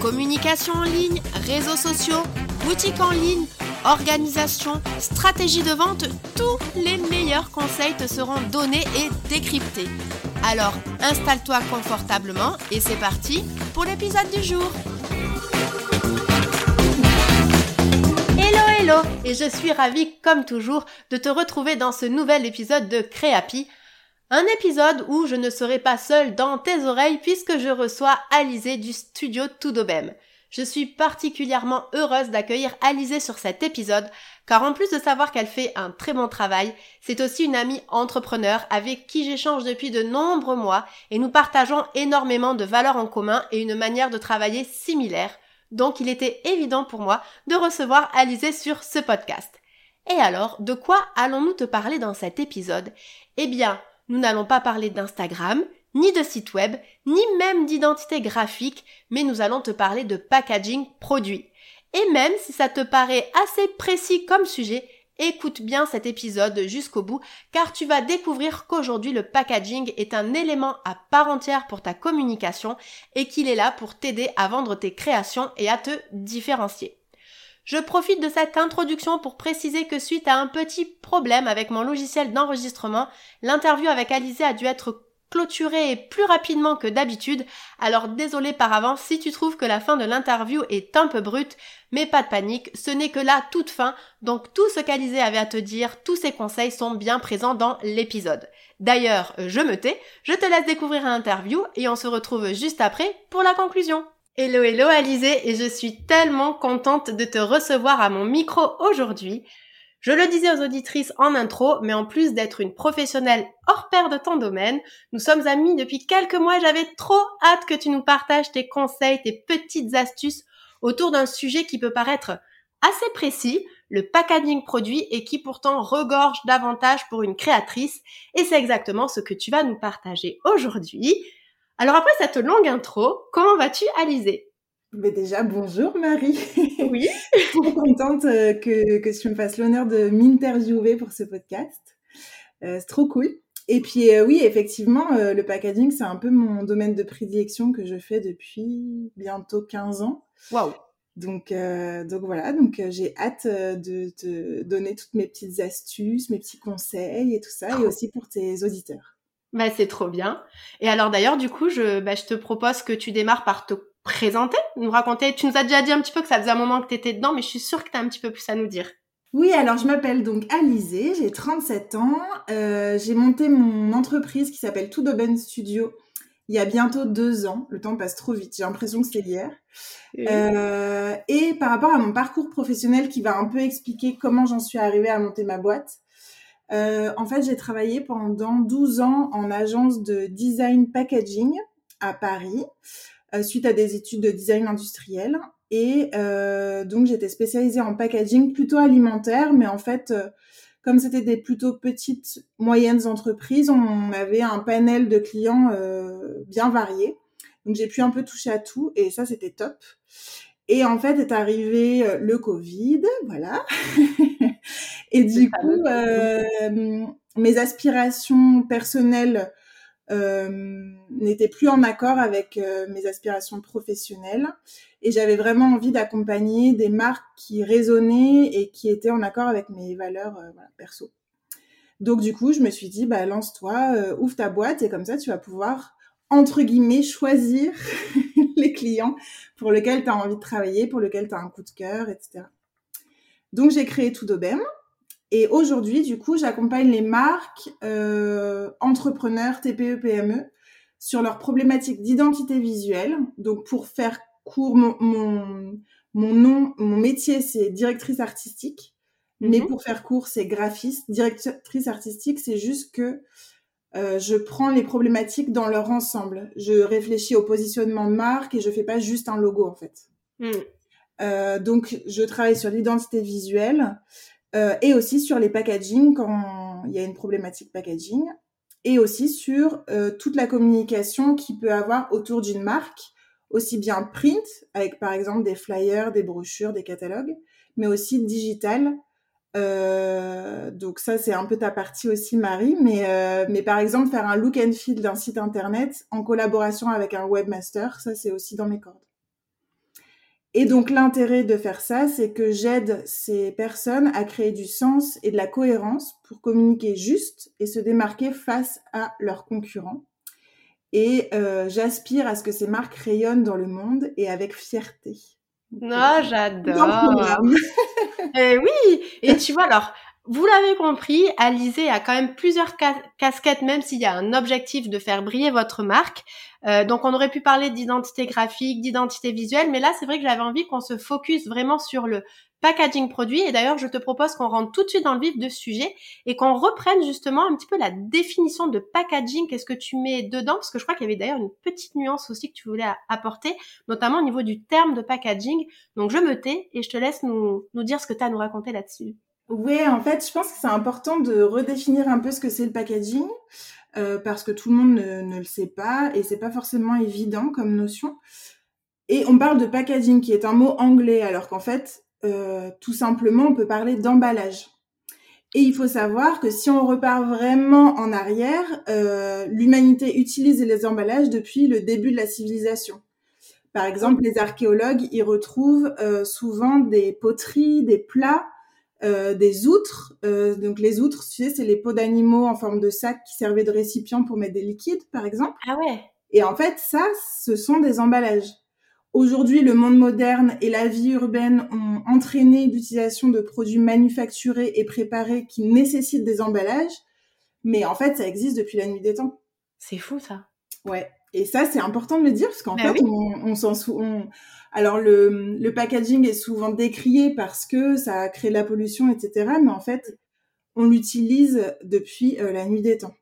Communication en ligne, réseaux sociaux, boutique en ligne, organisation, stratégie de vente, tous les meilleurs conseils te seront donnés et décryptés. Alors installe-toi confortablement et c'est parti pour l'épisode du jour. Hello hello et je suis ravie comme toujours de te retrouver dans ce nouvel épisode de Créapi. Un épisode où je ne serai pas seule dans tes oreilles puisque je reçois Alizé du studio Toudobem. Je suis particulièrement heureuse d'accueillir Alizé sur cet épisode car en plus de savoir qu'elle fait un très bon travail, c'est aussi une amie entrepreneur avec qui j'échange depuis de nombreux mois et nous partageons énormément de valeurs en commun et une manière de travailler similaire. Donc il était évident pour moi de recevoir Alizé sur ce podcast. Et alors, de quoi allons-nous te parler dans cet épisode? Eh bien, nous n'allons pas parler d'Instagram, ni de site web, ni même d'identité graphique, mais nous allons te parler de packaging produit. Et même si ça te paraît assez précis comme sujet, écoute bien cet épisode jusqu'au bout, car tu vas découvrir qu'aujourd'hui le packaging est un élément à part entière pour ta communication et qu'il est là pour t'aider à vendre tes créations et à te différencier. Je profite de cette introduction pour préciser que suite à un petit problème avec mon logiciel d'enregistrement, l'interview avec Alizé a dû être clôturée plus rapidement que d'habitude, alors désolé par avance si tu trouves que la fin de l'interview est un peu brute, mais pas de panique, ce n'est que la toute fin, donc tout ce qu'Alizé avait à te dire, tous ses conseils sont bien présents dans l'épisode. D'ailleurs, je me tais, je te laisse découvrir l'interview et on se retrouve juste après pour la conclusion. Hello hello Alizé et je suis tellement contente de te recevoir à mon micro aujourd'hui. Je le disais aux auditrices en intro, mais en plus d'être une professionnelle hors pair de ton domaine, nous sommes amis depuis quelques mois j'avais trop hâte que tu nous partages tes conseils, tes petites astuces autour d'un sujet qui peut paraître assez précis, le packaging produit et qui pourtant regorge davantage pour une créatrice. Et c'est exactement ce que tu vas nous partager aujourd'hui. Alors après cette longue intro, comment vas-tu Alizé mais déjà, bonjour Marie. Oui. Je suis trop contente euh, que, que tu me fasses l'honneur de m'interviewer pour ce podcast. Euh, c'est trop cool. Et puis euh, oui, effectivement, euh, le packaging, c'est un peu mon domaine de prédilection que je fais depuis bientôt 15 ans. Waouh. Donc, donc voilà, donc j'ai hâte de te donner toutes mes petites astuces, mes petits conseils et tout ça, et aussi pour tes auditeurs. Bah c'est trop bien. Et alors d'ailleurs, du coup, je, bah, je te propose que tu démarres par te présenter, nous raconter. Tu nous as déjà dit un petit peu que ça faisait un moment que tu étais dedans, mais je suis sûre que tu as un petit peu plus à nous dire. Oui, alors je m'appelle donc Alizé, j'ai 37 ans. Euh, j'ai monté mon entreprise qui s'appelle Toudobem Studio il y a bientôt deux ans. Le temps passe trop vite, j'ai l'impression que c'était hier. Euh, et par rapport à mon parcours professionnel qui va un peu expliquer comment j'en suis arrivée à monter ma boîte. Euh, en fait, j'ai travaillé pendant 12 ans en agence de design packaging à Paris, euh, suite à des études de design industriel. Et euh, donc, j'étais spécialisée en packaging plutôt alimentaire, mais en fait, comme c'était des plutôt petites, moyennes entreprises, on avait un panel de clients bien varié. Donc, j'ai pu un peu toucher à tout et ça, c'était top. Et en fait, est arrivé le Covid, voilà. et du coup, euh, mes aspirations personnelles euh, n'étaient plus en accord avec euh, mes aspirations professionnelles. Et j'avais vraiment envie d'accompagner des marques qui résonnaient et qui étaient en accord avec mes valeurs euh, voilà, perso. Donc du coup, je me suis dit, bah, lance-toi, euh, ouvre ta boîte et comme ça, tu vas pouvoir, entre guillemets, choisir les clients pour lesquels tu as envie de travailler, pour lesquels tu as un coup de cœur, etc. Donc j'ai créé Toudobem. Et aujourd'hui, du coup, j'accompagne les marques, euh, entrepreneurs, TPE, PME sur leurs problématiques d'identité visuelle. Donc pour faire court, mon, mon, mon nom, mon métier, c'est directrice artistique. Mais Mhm. pour faire court, c'est graphiste. Directrice artistique, c'est juste que euh, je prends les problématiques dans leur ensemble. Je réfléchis au positionnement de marque et je fais pas juste un logo en fait. Mm. Euh, donc, je travaille sur l'identité visuelle euh, et aussi sur les packaging quand il y a une problématique packaging et aussi sur euh, toute la communication qu'il peut avoir autour d'une marque, aussi bien print, avec par exemple des flyers, des brochures, des catalogues, mais aussi digital. Euh, donc ça, c'est un peu ta partie aussi, Marie. Mais, euh, mais par exemple, faire un look and feel d'un site internet en collaboration avec un webmaster, ça, c'est aussi dans mes cordes. Et donc l'intérêt de faire ça, c'est que j'aide ces personnes à créer du sens et de la cohérence pour communiquer juste et se démarquer face à leurs concurrents. Et euh, j'aspire à ce que ces marques rayonnent dans le monde et avec fierté. Non, ah, j'adore. et eh oui, et tu vois alors, vous l'avez compris, Alizé a quand même plusieurs casquettes, même s'il y a un objectif de faire briller votre marque. Euh, donc on aurait pu parler d'identité graphique, d'identité visuelle, mais là c'est vrai que j'avais envie qu'on se focus vraiment sur le packaging produit. Et d'ailleurs, je te propose qu'on rentre tout de suite dans le vif de sujet et qu'on reprenne justement un petit peu la définition de packaging. Qu'est-ce que tu mets dedans? Parce que je crois qu'il y avait d'ailleurs une petite nuance aussi que tu voulais apporter, notamment au niveau du terme de packaging. Donc je me tais et je te laisse nous, nous dire ce que tu as à nous raconter là-dessus. Oui, en fait, je pense que c'est important de redéfinir un peu ce que c'est le packaging. Euh, parce que tout le monde ne, ne le sait pas et c'est pas forcément évident comme notion. Et on parle de packaging qui est un mot anglais alors qu'en fait euh, tout simplement, on peut parler d'emballage. Et il faut savoir que si on repart vraiment en arrière, euh, l'humanité utilise les emballages depuis le début de la civilisation. Par exemple, les archéologues y retrouvent souvent des poteries, des plats, des outres. donc les outres, tu sais, c'est les peaux d'animaux en forme de sac qui servaient de récipient pour mettre des liquides, par exemple. Ah ouais. Et en fait, ça, ce sont des emballages. Aujourd'hui, le monde moderne et la vie urbaine ont entraîné l'utilisation de produits manufacturés et préparés qui nécessitent des emballages, mais en fait, ça existe depuis la nuit des temps. C'est fou ça. Ouais. Et ça, c'est important de le dire parce qu'en ben fait, on, s'en souvient. Alors le, le packaging est souvent décrié parce que ça crée de la pollution, etc. Mais en fait, on l'utilise depuis euh, la nuit des temps.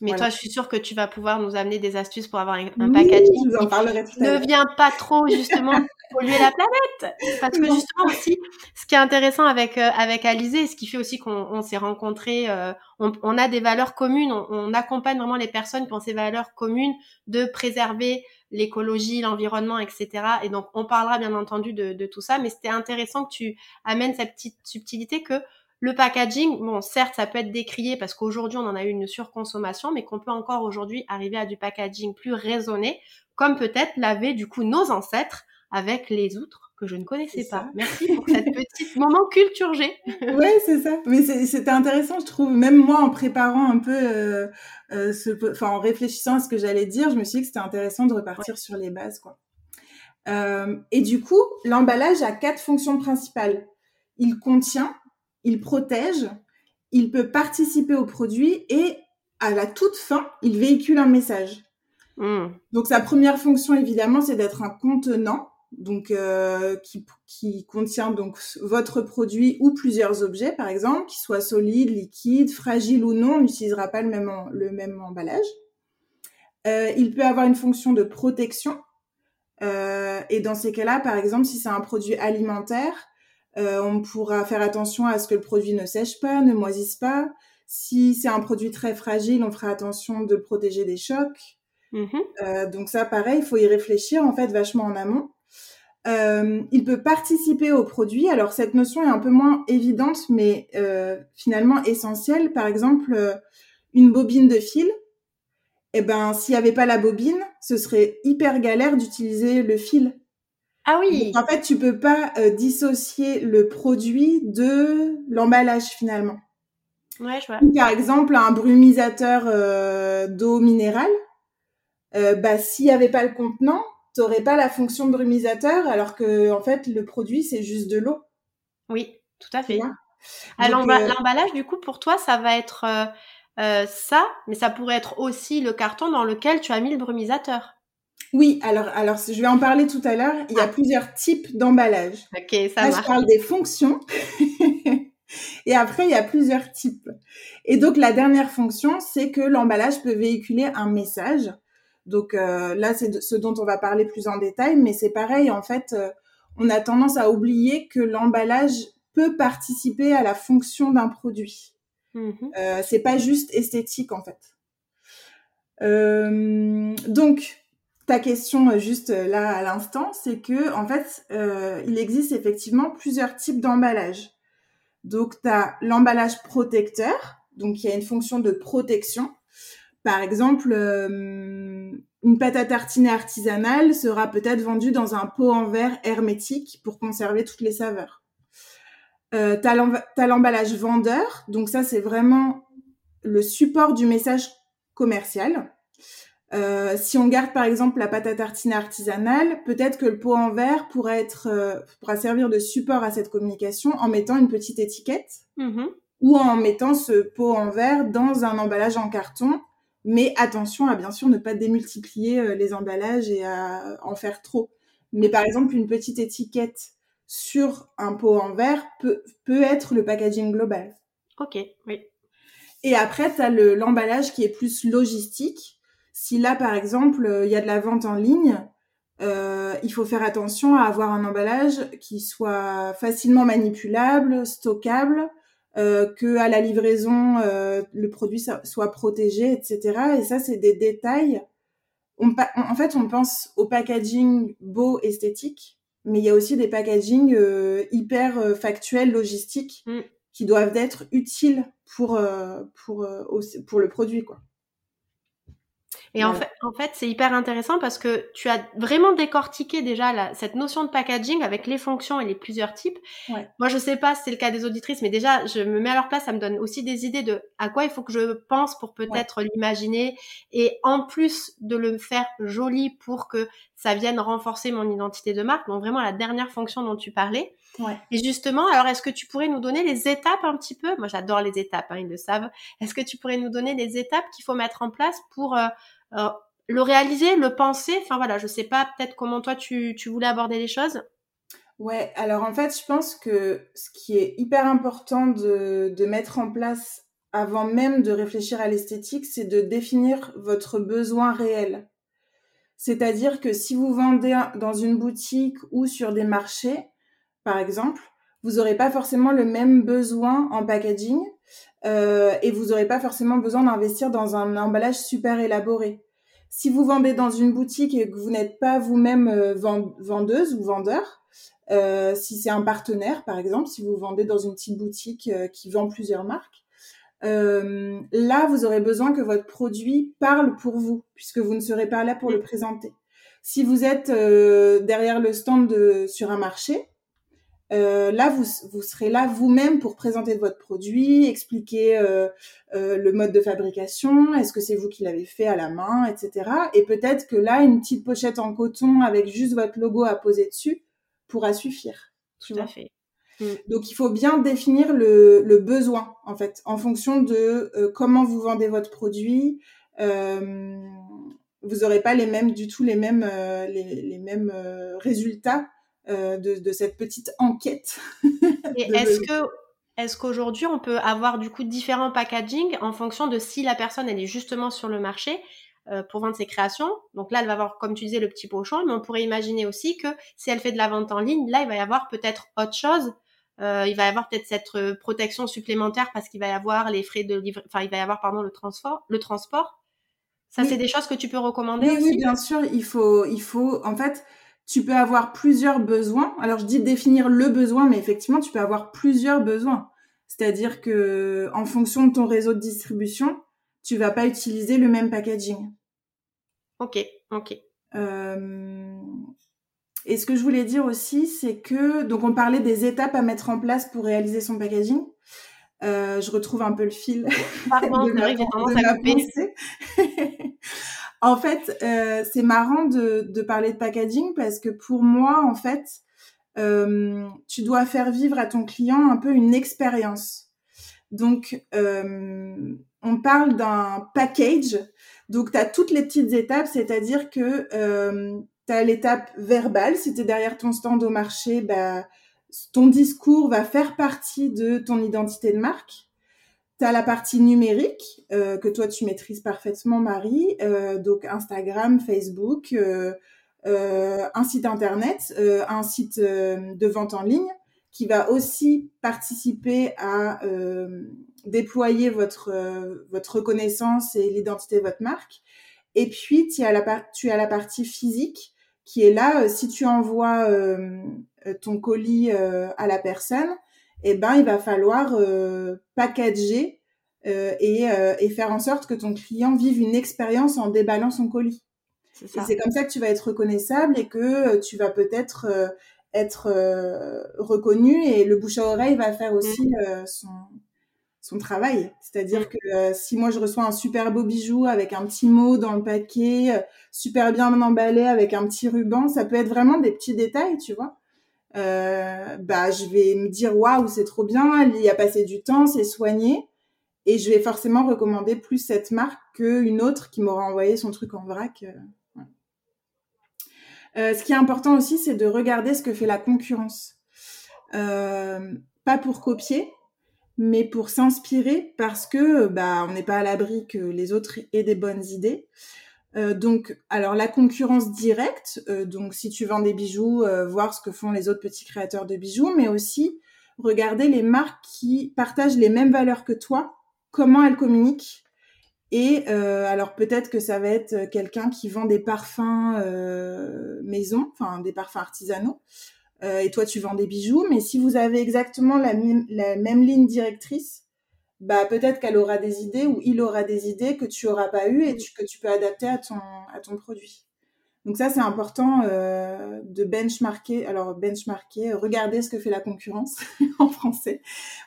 Mais toi, je suis sûre que tu vas pouvoir nous amener des astuces pour avoir un, packaging je vous en parlerai tout ne vient pas trop justement polluer la planète. Parce que justement aussi, ce qui est intéressant avec euh, avec Alizé, ce qui fait aussi qu'on s'est rencontrés, euh, on, on, a des valeurs communes, on, on, accompagne vraiment les personnes qui ont ces valeurs communes de préserver l'écologie, l'environnement, etc. Et donc, on parlera bien entendu de, de tout ça, mais c'était intéressant que tu amènes cette petite subtilité que le packaging, bon, certes, ça peut être décrié parce qu'aujourd'hui, on en a eu une surconsommation, mais qu'on peut encore aujourd'hui arriver à du packaging plus raisonné, comme peut-être l'avaient du coup nos ancêtres avec les outres que je ne connaissais pas. Merci pour cette petite moment culture G. oui, c'est ça. Mais c'était intéressant, je trouve. Même moi, en préparant un peu, euh, euh, ce, enfin, en réfléchissant à ce que j'allais dire, je me suis dit que c'était intéressant de repartir sur les bases, quoi. Euh, et du coup, l'emballage a quatre fonctions principales. Il contient, il protège, il peut participer au produit et à la toute fin, il véhicule un message. Hmm. Donc sa première fonction évidemment, c'est d'être un contenant, donc euh, qui, contient donc votre produit ou plusieurs objets par exemple, qui soient solides, liquides, fragiles ou non, on n'utilisera pas le même, le même emballage. Euh, il peut avoir une fonction de protection. Euh, et dans ces cas-là, par exemple, si c'est un produit alimentaire, euh, on pourra faire attention à ce que le produit ne sèche pas, ne moisisse pas. Si c'est un produit très fragile, on fera attention de le protéger des chocs. Mm-hmm. Euh, donc ça, pareil, il faut y réfléchir en fait vachement en amont. Euh, il peut participer au produit. Alors cette notion est un peu moins évidente, mais finalement essentielle. Par exemple, une bobine de fil. Eh ben, s'il n'y avait pas la bobine, ce serait hyper galère d'utiliser le fil. Ah oui. en fait, tu peux pas euh, dissocier le produit de l'emballage finalement. Ouais, je vois. Par exemple, un brumisateur euh, d'eau minérale, euh, bah, s'il n'y avait pas le contenant, tu n'aurais pas la fonction de brumisateur, alors que en fait, le produit, c'est juste de l'eau. Oui, tout à fait. L'emballage, du coup, pour toi, ça va être ça, mais ça pourrait être aussi le carton dans lequel tu as mis le brumisateur. Oui, alors, alors je vais en parler tout à l'heure. Il y a ah. plusieurs types d'emballage. Ok, ça Là, Je parle des fonctions. et après, il y a plusieurs types. Et donc, la dernière fonction, c'est que l'emballage peut véhiculer un message. Donc euh, là, c'est ce dont on va parler plus en détail, mais c'est pareil, en fait, euh, on a tendance à oublier que l'emballage peut participer à la fonction d'un produit. Mmh euh, c'est pas juste esthétique en fait. Euh, donc, ta question euh, juste là à l'instant, c'est que en fait, il existe effectivement plusieurs types d'emballage. Donc, tu as l'emballage protecteur, donc il y a une fonction de protection. Par exemple, une pâte à tartiner artisanale sera peut-être vendue dans un pot en verre hermétique pour conserver toutes les saveurs. Euh, t'as l'emballage vendeur, donc ça c'est vraiment le support du message commercial. Euh, si on garde par exemple la pâte à tartiner artisanale, peut-être que le pot en verre pourra être euh, pourra servir de support à cette communication en mettant une petite étiquette mmh ou en mettant ce pot en verre dans un emballage en carton. Mais attention à bien sûr ne pas démultiplier euh, les emballages et à en faire trop. Mais par exemple une petite étiquette sur un pot en verre peut, peut être le packaging global. Ok, oui. Et après, tu as l'emballage qui est plus logistique. Si là, par exemple, euh, il y a de la vente en ligne, euh, il faut faire attention à avoir un emballage qui soit facilement manipulable, stockable, euh, que à la livraison, euh, le produit soit protégé, etc. Et ça, c'est des détails. On, en fait, on pense au packaging beau, esthétique, mais il y a aussi des packaging euh, hyper euh, factuels, logistiques, mm. qui doivent être utiles pour, euh, pour, pour le produit. Quoi. Et en fait, en fait c'est hyper intéressant parce que tu as vraiment décortiqué déjà la, cette notion de packaging avec les fonctions et les plusieurs types. Ouais. Moi, je sais pas si c'est le cas des auditrices, mais déjà, je me mets à leur place, ça me donne aussi des idées de à quoi il faut que je pense pour peut-être l'imaginer et en plus de le faire joli pour que ça vienne renforcer mon identité de marque. Donc vraiment la dernière fonction dont tu parlais. Ouais. Et justement, alors est-ce que tu pourrais nous donner les étapes un petit peu? Moi, j'adore les étapes, hein, ils le savent. Est-ce que tu pourrais nous donner les étapes qu'il faut mettre en place pour euh, le réaliser, le penser, enfin voilà, je sais pas peut-être comment toi tu, tu voulais aborder les choses. Ouais, alors en fait, je pense que ce qui est hyper important de, de mettre en place avant même de réfléchir à l'esthétique, c'est de définir votre besoin réel. C'est-à-dire que si vous vendez dans une boutique ou sur des marchés, par exemple, vous n'aurez pas forcément le même besoin en packaging euh, et vous n'aurez pas forcément besoin d'investir dans un emballage super élaboré. Si vous vendez dans une boutique et que vous n'êtes pas vous-même euh, vendeuse ou vendeur, euh, si c'est un partenaire par exemple, si vous vendez dans une petite boutique euh, qui vend plusieurs marques, euh, là vous aurez besoin que votre produit parle pour vous, puisque vous ne serez pas là pour le présenter. Si vous êtes derrière le stand de, sur un marché, euh, là, vous, vous, serez là vous-même pour présenter votre produit, expliquer euh, euh, le mode de fabrication, est-ce que c'est vous qui l'avez fait à la main, etc. Et peut-être que là, une petite pochette en coton avec juste votre logo à poser dessus pourra suffire. Tout à fait. Mm. Donc, il faut bien définir le, le, besoin, en fait, en fonction de euh, comment vous vendez votre produit. vous n'aurez pas les mêmes, du tout les mêmes, les, les, mêmes résultats euh, de, cette petite enquête. Et est-ce que est-ce qu'aujourd'hui on peut avoir du coup différents packaging en fonction de si la personne elle est justement sur le marché euh, pour vendre ses créations? Donc là elle va avoir comme tu disais le petit pochon, mais on pourrait imaginer aussi que si elle fait de la vente en ligne, là il va y avoir peut-être autre chose. Euh, il va y avoir peut-être cette protection supplémentaire parce qu'il va y avoir les frais de livre, enfin il va y avoir pardon le transport, le transport. Ça c'est des choses que tu peux recommander aussi. Oui, bien sûr, il faut il faut en fait tu peux avoir plusieurs besoins. Alors je dis définir le besoin, mais effectivement, tu peux avoir plusieurs besoins. C'est-à-dire que en fonction de ton réseau de distribution, tu vas pas utiliser le même packaging. Ok, ok. Euh... Et ce que je voulais dire aussi, c'est que donc on parlait des étapes à mettre en place pour réaliser son packaging. Euh, je retrouve un peu le fil. Pardon, tendance à couper. En fait, euh, c'est marrant de, parler de packaging parce que pour moi, en fait, euh, tu dois faire vivre à ton client un peu une expérience. Donc, euh, on parle d'un package. Donc, tu as toutes les petites étapes, c'est-à-dire que tu as l'étape verbale. Si tu es derrière ton stand au marché, bah, ton discours va faire partie de ton identité de marque. Tu as la partie numérique euh, que toi tu maîtrises parfaitement, Marie, euh, donc Instagram, Facebook, euh, un site internet, un site de vente en ligne qui va aussi participer à déployer votre, votre reconnaissance et l'identité de votre marque. Et puis, tu as la, tu as la partie physique qui est là. si tu envoies ton colis à la personne, eh ben, il va falloir packager euh, et, euh, et, faire en sorte que ton client vive une expérience en déballant son colis. C'est comme ça que tu vas être reconnaissable et que euh, tu vas peut-être être reconnu et le bouche à oreille va faire aussi mm. son, son travail. C'est-à-dire mm. que si moi je reçois un super beau bijou avec un petit mot dans le paquet, super bien emballé avec un petit ruban, ça peut être vraiment des petits détails, tu vois. Euh, bah je vais me dire waouh c'est trop bien, il y a passé du temps, c'est soigné. Et je vais forcément recommander plus cette marque qu'une autre qui m'aura envoyé son truc en vrac. Euh, euh, ce qui est important aussi, c'est de regarder ce que fait la concurrence. Euh, pas pour copier, mais pour s'inspirer parce que bah, on n'est pas à l'abri que les autres aient des bonnes idées. Donc, alors la concurrence directe, donc si tu vends des bijoux, voir ce que font les autres petits créateurs de bijoux, mais aussi regarder les marques qui partagent les mêmes valeurs que toi comment elle communique. Et euh, alors peut-être que ça va être quelqu'un qui vend des parfums euh, maison, enfin des parfums artisanaux, euh, et toi tu vends des bijoux. Mais si vous avez exactement la, même ligne directrice, bah peut-être qu'elle aura des idées ou il aura des idées que tu auras pas eu et que tu peux adapter à ton à ton produit. Donc ça c'est important de benchmarker. Alors benchmarker, regarder ce que fait la concurrence en français.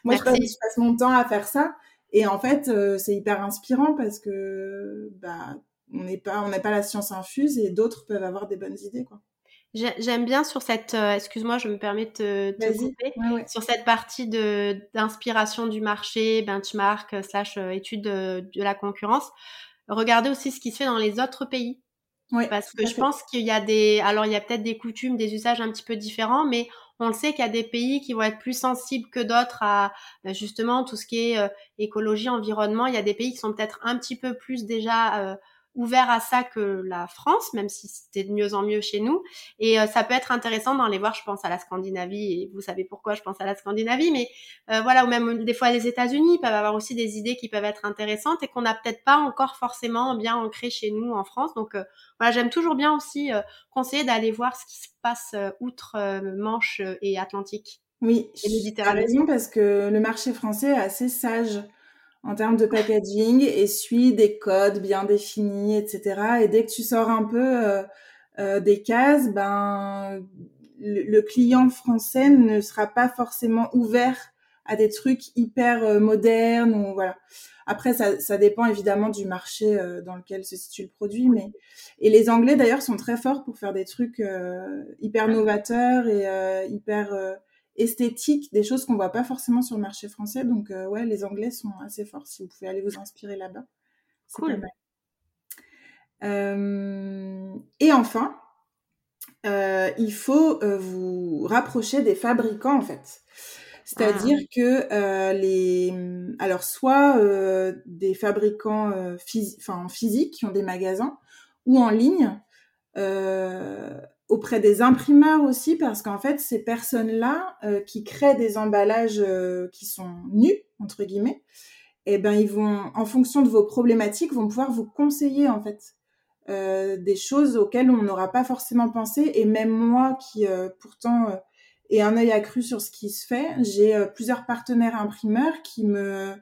Moi je passe mon temps à faire ça et en fait, euh, c'est hyper inspirant parce que bah, on n'est pas, on n'a pas la science infuse et d'autres peuvent avoir des bonnes idées, quoi. J'aime bien sur cette, euh, excuse-moi, je me permets de te, couper, sur cette partie de d'inspiration du marché, benchmark euh, slash étude de, de, la concurrence. Regardez aussi ce qui se fait dans les autres pays. Oui, parce que je pense qu'il y a des, alors il y a peut-être des coutumes, des usages un petit peu différents, mais on le sait qu'il y a des pays qui vont être plus sensibles que d'autres à ben, justement tout ce qui est euh, écologie, environnement. Il y a des pays qui sont peut-être un petit peu plus déjà euh, ouvert à ça que la France, même si c'était de mieux en mieux chez nous. Et euh, ça peut être intéressant d'en les voir, je pense à la Scandinavie, et vous savez pourquoi je pense à la Scandinavie, mais euh, voilà, ou même des fois les États-Unis peuvent avoir aussi des idées qui peuvent être intéressantes et qu'on n'a peut-être pas encore forcément bien ancrées chez nous en France. Donc euh, voilà, j'aime toujours bien aussi conseiller d'aller voir ce qui se passe outre Manche et Atlantique. Oui, et Méditerranée. parce que le marché français est assez sage en termes de packaging et suit des codes bien définis, etc. Et dès que tu sors un peu euh, euh, des cases, ben le, client français ne sera pas forcément ouvert à des trucs hyper euh, modernes ou voilà. Après, ça, ça, dépend évidemment du marché dans lequel se situe le produit, mais et les Anglais d'ailleurs sont très forts pour faire des trucs hyper novateurs et hyper esthétique, des choses qu'on voit pas forcément sur le marché français. Donc euh, ouais, les Anglais sont assez forts. Si vous pouvez aller vous inspirer là-bas, cool. Euh, et enfin, euh, il faut vous rapprocher des fabricants en fait. C'est-à-dire ah. que les, alors soit des fabricants enfin, physiques qui ont des magasins ou en ligne, auprès des imprimeurs aussi, parce qu'en fait, ces personnes-là euh, qui créent des emballages euh, qui sont nus, entre guillemets, eh ben, ils vont, en fonction de vos problématiques, vont pouvoir vous conseiller, en fait, euh, des choses auxquelles on n'aura pas forcément pensé. Et même moi, qui pourtant ai un œil accru sur ce qui se fait, j'ai plusieurs partenaires imprimeurs qui me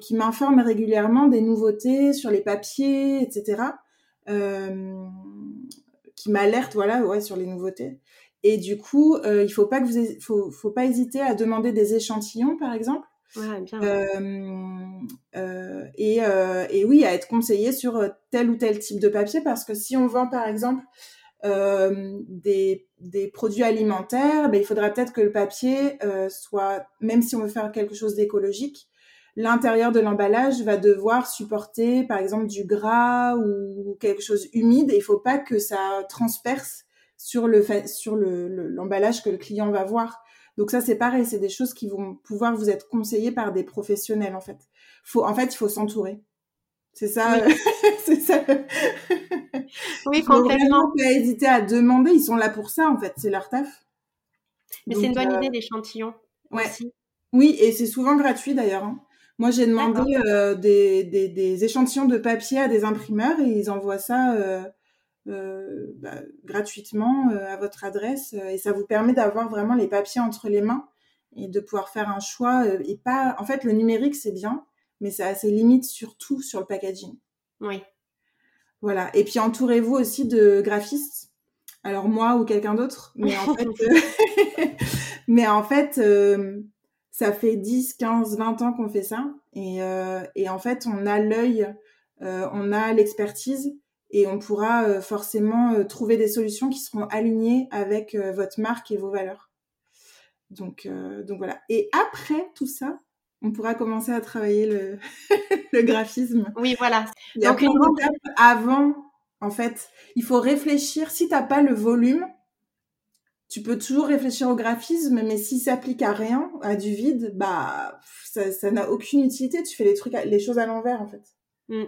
qui m'informent régulièrement des nouveautés sur les papiers, etc. qui m'alerte voilà ouais sur les nouveautés et du coup euh, il faut pas que vous faut, faut pas hésiter à demander des échantillons par exemple ouais, bien. Euh, euh, et, et oui à être conseillé sur tel ou tel type de papier parce que si on vend par exemple des, des, produits alimentaires, ben, il faudra peut-être que le papier soit, même si on veut faire quelque chose d'écologique, l'intérieur de l'emballage va devoir supporter, par exemple, du gras ou quelque chose humide. Il faut pas que ça transperce sur le sur le l'emballage que le client va voir. Donc ça c'est pareil, c'est des choses qui vont pouvoir vous être conseillées par des professionnels en fait. Faut en fait il faut s'entourer. C'est ça, oui. c'est ça. Oui, complètement. pas hésiter à demander. Ils sont là pour ça, en fait. C'est leur taf. Mais c'est une bonne idée l'échantillon. Ouais. Oui, et c'est souvent gratuit d'ailleurs. Hein. Moi, j'ai demandé euh, des, des, des, échantillons de papier à des imprimeurs et ils envoient ça euh, euh, bah, gratuitement à votre adresse et ça vous permet d'avoir vraiment les papiers entre les mains et de pouvoir faire un choix. et pas, en fait, le numérique c'est bien, mais ça a ses limites surtout sur le packaging. Oui. Voilà. Et puis entourez-vous aussi de graphistes. Alors moi ou quelqu'un d'autre, mais en fait, mais en fait ça fait 10, 15, 20 ans qu'on fait ça. Et, euh, et en fait, on a l'œil, euh, on a l'expertise et on pourra euh, forcément euh, trouver des solutions qui seront alignées avec votre marque et vos valeurs. Donc, donc voilà. Et après tout ça, on pourra commencer à travailler le, le graphisme. Oui, voilà. Il y a donc, avant. En fait, il faut réfléchir. Si t'as pas le volume, tu peux toujours réfléchir au graphisme, mais si ça s'applique à rien, à du vide, bah ça n'a aucune utilité. Tu fais les trucs, les choses à l'envers en fait. Mm.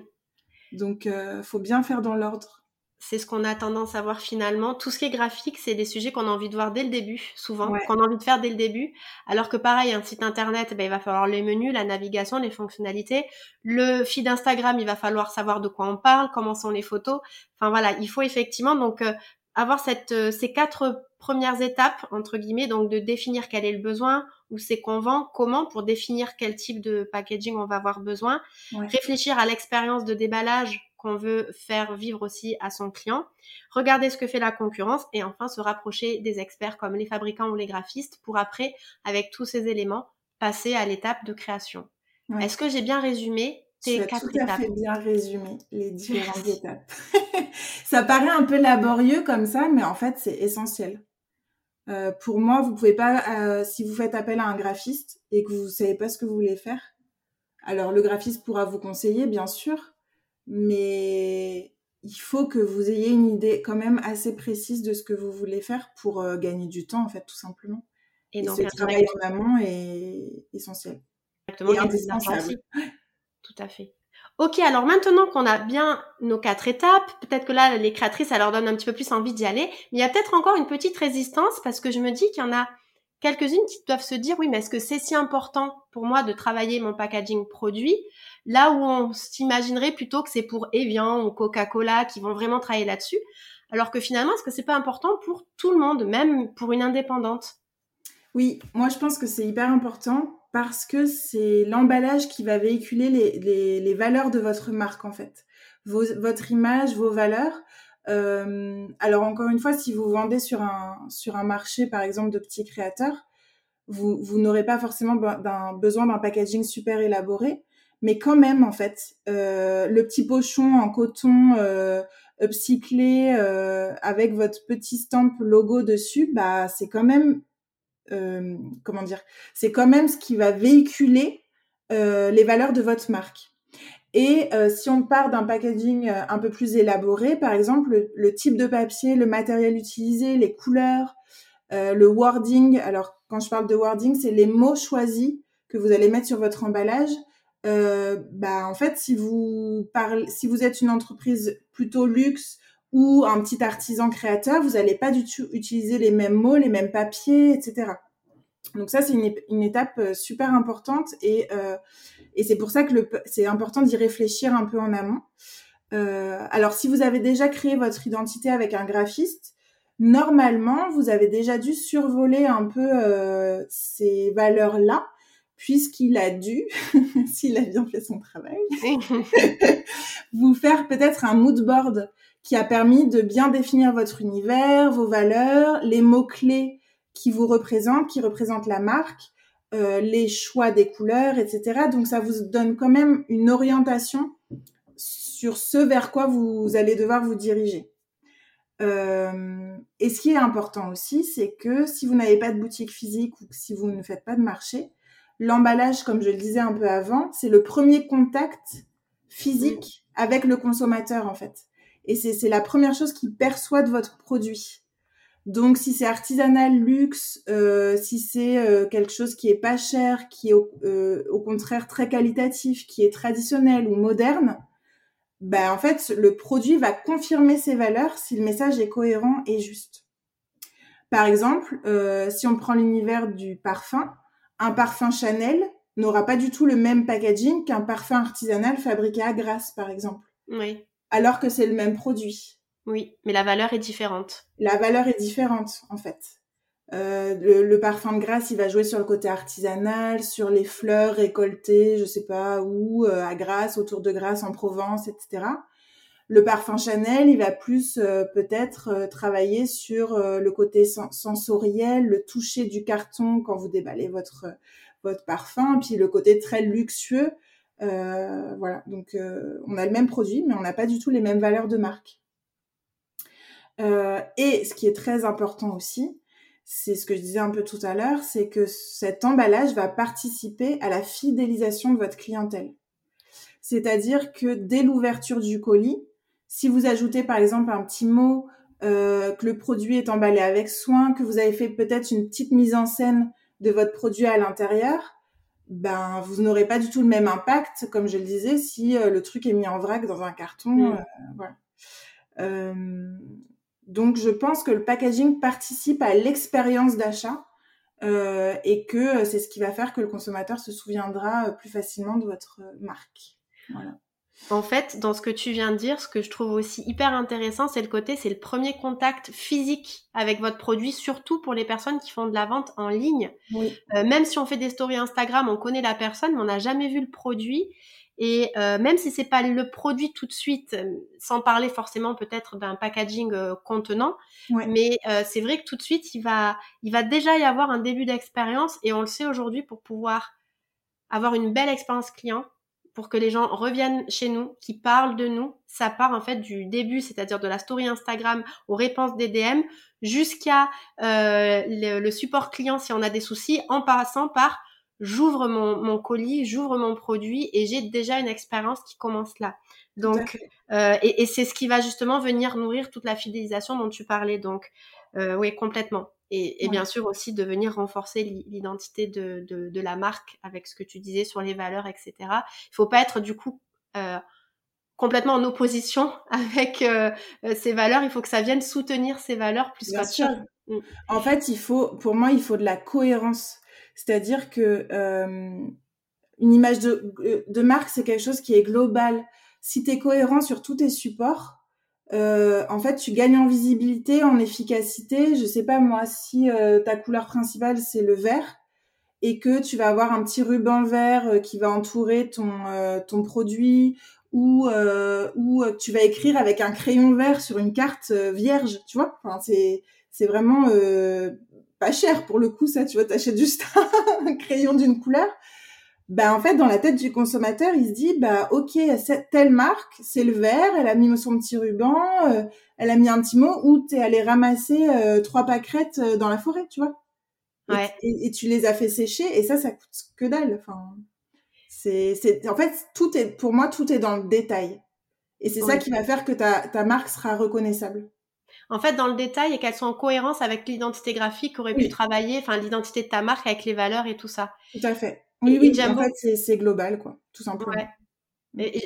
Donc, euh, faut bien faire dans l'ordre. C'est ce qu'on a tendance à voir finalement. Tout ce qui est graphique, c'est des sujets qu'on a envie de voir dès le début, souvent, qu'on a envie de faire dès le début. Alors que pareil, un site internet, ben, il va falloir les menus, la navigation, les fonctionnalités. Le feed Instagram, il va falloir savoir de quoi on parle, comment sont les photos. Enfin voilà, il faut effectivement donc euh, avoir cette, euh, ces quatre premières étapes, entre guillemets, donc de définir quel est le besoin, où c'est qu'on vend, comment, pour définir quel type de packaging on va avoir besoin, réfléchir à l'expérience de déballage qu'on veut faire vivre aussi à son client, regarder ce que fait la concurrence et enfin se rapprocher des experts comme les fabricants ou les graphistes pour après, avec tous ces éléments, passer à l'étape de création. Est-ce que j'ai bien résumé tu as tout à fait bien résumé les différentes étapes. ça paraît un peu laborieux comme ça, mais en fait, c'est essentiel. Euh, pour moi, vous pouvez pas, euh, si vous faites appel à un graphiste et que vous savez pas ce que vous voulez faire, alors le graphiste pourra vous conseiller, bien sûr, mais il faut que vous ayez une idée quand même assez précise de ce que vous voulez faire pour euh, gagner du temps, en fait, tout simplement. Et, donc, ce travail en amont est essentiel. Exactement, et indispensable. Tout à fait. Ok, alors maintenant qu'on a bien nos quatre étapes, peut-être que là, les créatrices, ça leur donne un petit peu plus envie d'y aller, mais il y a peut-être encore une petite résistance parce que je me dis qu'il y en a quelques-unes qui doivent se dire, oui, mais est-ce que c'est si important pour moi de travailler mon packaging produit? Là où on s'imaginerait plutôt que c'est pour Evian ou Coca-Cola qui vont vraiment travailler là-dessus, alors que finalement, est-ce que c'est pas important pour tout le monde, même pour une indépendante? Oui, moi je pense que c'est hyper important parce que c'est l'emballage qui va véhiculer les, valeurs de votre marque en fait, votre image, vos valeurs. Euh, alors encore une fois, si vous vendez sur un marché par exemple de petits créateurs, vous, vous n'aurez pas forcément besoin d'un packaging super élaboré, mais quand même en fait, euh, le petit pochon en coton euh, upcyclé euh, avec votre petit stamp logo dessus, bah c'est quand même euh, comment dire, c'est quand même ce qui va véhiculer euh, les valeurs de votre marque. Et euh, si on part d'un packaging un peu plus élaboré, par exemple, le, type de papier, le matériel utilisé, les couleurs, le wording. Alors, quand je parle de wording, c'est les mots choisis que vous allez mettre sur votre emballage. bah, en fait, si vous parlez, si vous êtes une entreprise plutôt luxe ou un petit artisan créateur, vous n'allez pas du tout utiliser les mêmes mots, les mêmes papiers, etc. Donc ça, c'est une, étape euh, super importante et, euh, et c'est pour ça que c'est important d'y réfléchir un peu en amont. Euh, alors, si vous avez déjà créé votre identité avec un graphiste, normalement, vous avez déjà dû survoler un peu euh, ces valeurs-là, puisqu'il a dû, s'il a bien fait son travail, vous faire peut-être un mood board qui a permis de bien définir votre univers, vos valeurs, les mots-clés qui vous représentent, qui représentent la marque, euh, les choix des couleurs, etc. Donc ça vous donne quand même une orientation sur ce vers quoi vous allez devoir vous diriger. Euh, et ce qui est important aussi, c'est que si vous n'avez pas de boutique physique ou si vous ne faites pas de marché, l'emballage, comme je le disais un peu avant, c'est le premier contact physique avec le consommateur en fait et c'est la première chose qu'il perçoit de votre produit. Donc si c'est artisanal, luxe, euh, si c'est euh, quelque chose qui est pas cher, qui est au, euh, au, contraire très qualitatif, qui est traditionnel ou moderne, ben, en fait, le produit va confirmer ses valeurs si le message est cohérent et juste. Par exemple, si on prend l'univers du parfum, un parfum Chanel n'aura pas du tout le même packaging qu'un parfum artisanal fabriqué à Grasse, par exemple. Oui. Alors que c'est le même produit. Oui, mais la valeur est différente. La valeur est différente, en fait. Euh, le, parfum de Grasse, il va jouer sur le côté artisanal, sur les fleurs récoltées, je sais pas où, euh, à Grasse, autour de Grasse, en Provence, etc. Le parfum Chanel, il va plus euh, peut-être travailler sur le côté sensoriel, le toucher du carton quand vous déballez votre votre parfum, puis le côté très luxueux. Voilà, donc on a le même produit, mais on n'a pas du tout les mêmes valeurs de marque. et ce qui est très important aussi, c'est ce que je disais un peu tout à l'heure, c'est que cet emballage va participer à la fidélisation de votre clientèle. C'est-à-dire que dès l'ouverture du colis, si vous ajoutez par exemple un petit mot, euh, que le produit est emballé avec soin, que vous avez fait peut-être une petite mise en scène de votre produit à l'intérieur, ben vous n'aurez pas du tout le même impact, comme je le disais, si euh, le truc est mis en vrac dans un carton. Mm. Euh, voilà. Euh, donc, je pense que le packaging participe à l'expérience d'achat et que c'est ce qui va faire que le consommateur se souviendra plus facilement de votre marque. Voilà. En fait, dans ce que tu viens de dire, ce que je trouve aussi hyper intéressant, c'est le côté, c'est le premier contact physique avec votre produit, surtout pour les personnes qui font de la vente en ligne. Oui. même si on fait des stories Instagram, on connaît la personne, mais on n'a jamais vu le produit. Et euh, même si c'est pas le produit tout de suite, euh, sans parler forcément peut-être d'un packaging euh, contenant, mais c'est vrai que tout de suite il va, il va déjà y avoir un début d'expérience et on le sait aujourd'hui pour pouvoir avoir une belle expérience client, pour que les gens reviennent chez nous, qui parlent de nous. Ça part en fait du début, c'est-à-dire de la story Instagram aux réponses des DM, jusqu'à le, le support client si on a des soucis, en passant par j'ouvre mon, colis, j'ouvre mon produit et j'ai déjà une expérience qui commence là. Donc, euh, et, c'est ce qui va justement venir nourrir toute la fidélisation dont tu parlais. Donc, euh, oui, complètement. Et, bien sûr aussi de venir renforcer l'identité de, la marque avec ce que tu disais sur les valeurs, etc. Il faut pas être du coup euh, complètement en opposition avec ces valeurs. Il faut que ça vienne soutenir ces valeurs plus qu'autre chose. Mm. En fait, il faut, pour moi, il faut de la cohérence c'est-à-dire que euh, une image de, de marque, c'est quelque chose qui est global. Si tu es cohérent sur tous tes supports, euh, en fait, tu gagnes en visibilité, en efficacité. Je sais pas moi, si euh, ta couleur principale c'est le vert et que tu vas avoir un petit ruban vert euh, qui va entourer ton euh, ton produit ou ou tu vas écrire avec un crayon vert sur une carte vierge, tu vois. Enfin, c'est c'est vraiment pas cher pour le coup, ça, tu vois, t'achètes juste un crayon d'une couleur. Bah, en fait, dans la tête du consommateur, il se dit, bah, ok, telle marque, c'est le vert, elle a mis son petit ruban, euh, elle a mis un petit mot, ou t'es allé ramasser euh, trois pâquerettes euh, dans la forêt, tu vois. Ouais. Et, tu les as fait sécher, et ça, ça coûte que dalle. Enfin, c'est, c'est, en fait, tout est, pour moi, tout est dans le détail. Et c'est ça qui va faire que ta, ta marque sera reconnaissable en fait, dans le détail et qu'elles sont en cohérence avec l'identité graphique qu'aurait pu travailler, enfin l'identité de ta marque avec les valeurs et tout ça. Tout à fait. Oui, oui, en fait, c'est global, quoi, tout simplement.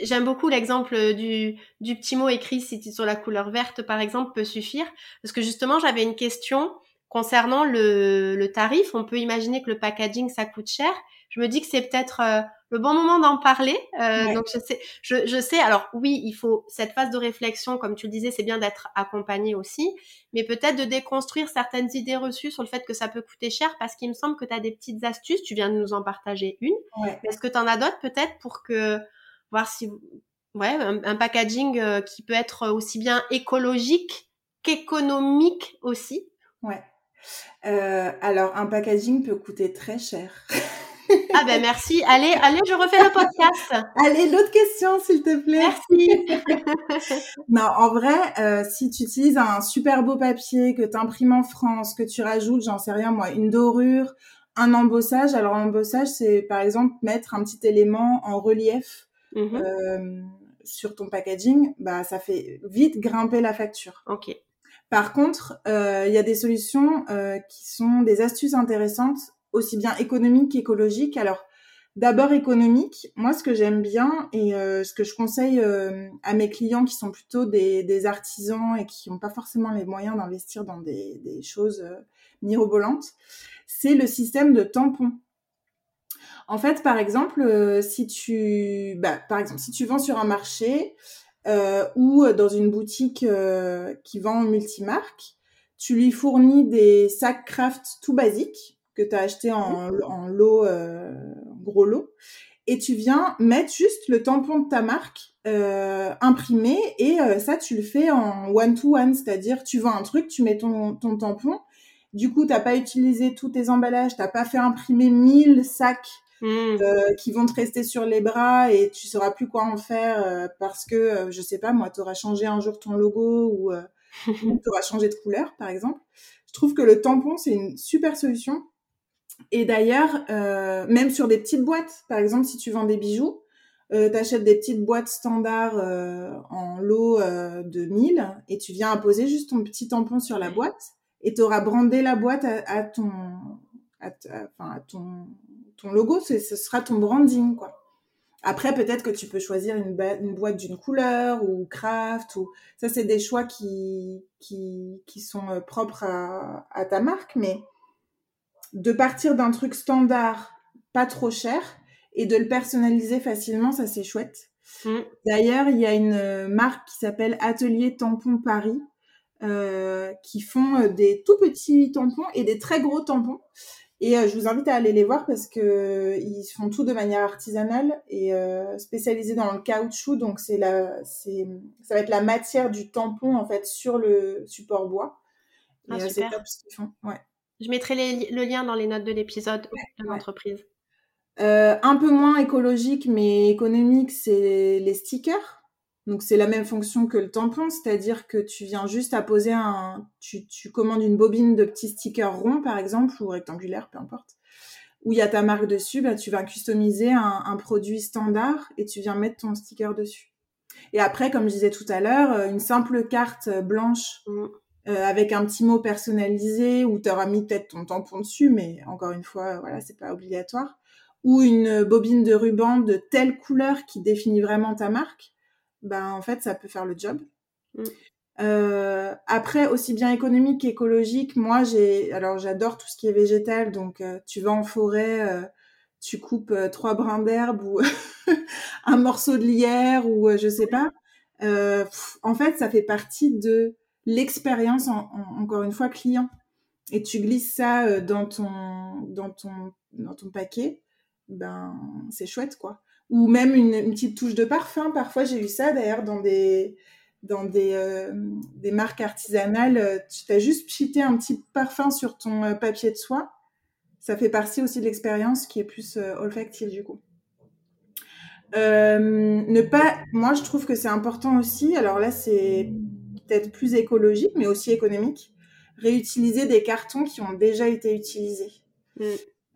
J'aime beaucoup l'exemple du, du petit mot écrit sur la couleur verte, par exemple, peut suffire. Parce que justement, j'avais une question concernant le, le, tarif. On peut imaginer que le packaging, ça coûte cher. Je me dis que c'est peut-être euh, le bon moment d'en parler. Euh, Donc je sais, je, je, sais. Alors oui, il faut cette phase de réflexion, comme tu le disais, c'est bien d'être accompagné aussi, mais peut-être de déconstruire certaines idées reçues sur le fait que ça peut coûter cher, parce qu'il me semble que tu as des petites astuces. Tu viens de nous en partager une. Est-ce que tu en as d'autres peut-être pour que voir si ouais un, packaging euh, qui peut être aussi bien écologique qu'économique aussi? Ouais. Euh, alors un packaging peut coûter très cher. Ah ben merci. Allez, allez, je refais le podcast. allez, l'autre question, s'il te plaît. Merci. non, en vrai, euh, si tu utilises un super beau papier que tu imprimes en France, que tu rajoutes, j'en sais rien moi, une dorure, un embossage. Alors l'embossage, c'est par exemple mettre un petit élément en relief mhm. euh, sur ton packaging. Bah, ça fait vite grimper la facture. Ok. Par contre, euh, il y a des solutions qui sont des astuces intéressantes aussi bien économique qu'écologique. Alors, D'abord économique. Moi, ce que j'aime bien et euh, ce que je conseille euh, à mes clients qui sont plutôt des, artisans et qui n'ont pas forcément les moyens d'investir dans des, choses euh, mirobolantes, c'est le système de tampons. En fait, par exemple, si tu, bah, par exemple, si tu vends sur un marché ou dans une boutique qui vend multimarque, tu lui fournis des sacs craft tout basiques que tu as acheté en, en lot, euh, gros lot, et tu viens mettre juste le tampon de ta marque euh, imprimé, et euh, ça, tu le fais en one-to-one, c'est-à-dire tu vends un truc, tu mets ton, ton tampon, du coup, tu n'as pas utilisé tous tes emballages, tu n'as pas fait imprimer 1000 sacs mmh. qui vont te rester sur les bras et tu sauras plus quoi en faire parce que, je sais pas, moi, tu auras changé un jour ton logo ou tu auras changé de couleur, par exemple. Je trouve que le tampon, c'est une super solution et d'ailleurs, euh, même sur des petites boîtes, par exemple, si tu vends des bijoux, euh, tu achètes des petites boîtes standards euh, en lot euh, de 1000 et tu viens apposer juste ton petit tampon sur la boîte et tu auras brandé la boîte à, ton, à, ton, ton logo, ce sera ton branding, quoi. Après, peut-être que tu peux choisir une, une boîte d'une couleur ou craft ou ça, c'est des choix qui, qui, qui sont euh, propres à, à ta marque, mais de partir d'un truc standard, pas trop cher, et de le personnaliser facilement, ça c'est chouette. Mm. D'ailleurs, il y a une euh, marque qui s'appelle Atelier Tampon Paris, euh, qui font euh, des tout petits tampons et des très gros tampons. Et je vous invite à aller les voir parce que ils font tout de manière artisanale et euh, spécialisés dans le caoutchouc. Donc c'est la, c'est, ça va être la matière du tampon en fait sur le support bois. Et ah, c'est top ce qu'ils font. Ouais. Je mettrai le lien dans les notes de l'épisode de l'entreprise. Euh, un peu moins écologique mais économique, c'est les stickers. Donc c'est la même fonction que le tampon, c'est-à-dire que tu viens juste à poser un, tu, commandes une bobine de petits stickers ronds par exemple ou rectangulaires, peu importe, où il y a ta marque dessus, bah, tu vas customiser un, produit standard et tu viens mettre ton sticker dessus. Et après, comme je disais tout à l'heure, euh, une simple carte blanche mmh. Euh, avec un petit mot personnalisé où tu auras mis peut-être ton tampon dessus, mais encore une fois, voilà, c'est pas obligatoire. Ou une bobine de ruban de telle couleur qui définit vraiment ta marque, ben en fait, ça peut faire le job. Mm. Euh, après, aussi bien économique qu'écologique, moi j'ai, alors j'adore tout ce qui est végétal, donc euh, tu vas en forêt, tu coupes trois brins d'herbe ou un morceau de lierre ou je sais pas. en fait, ça fait partie de l'expérience, encore une fois, client. Et tu glisses ça euh, dans ton, dans ton, dans ton paquet, ben, c'est chouette, quoi. Ou même une, petite touche de parfum. Parfois, j'ai eu ça, d'ailleurs, dans des, dans des, euh, des marques artisanales. Tu as juste pchité un petit parfum sur ton euh, papier de soie. Ça fait partie aussi de l'expérience qui est plus olfactive, du coup. ne pas, moi, je trouve que c'est important aussi. Alors là, c'est peut-être plus écologique, mais aussi économique, réutiliser des cartons qui ont déjà été utilisés. Mm.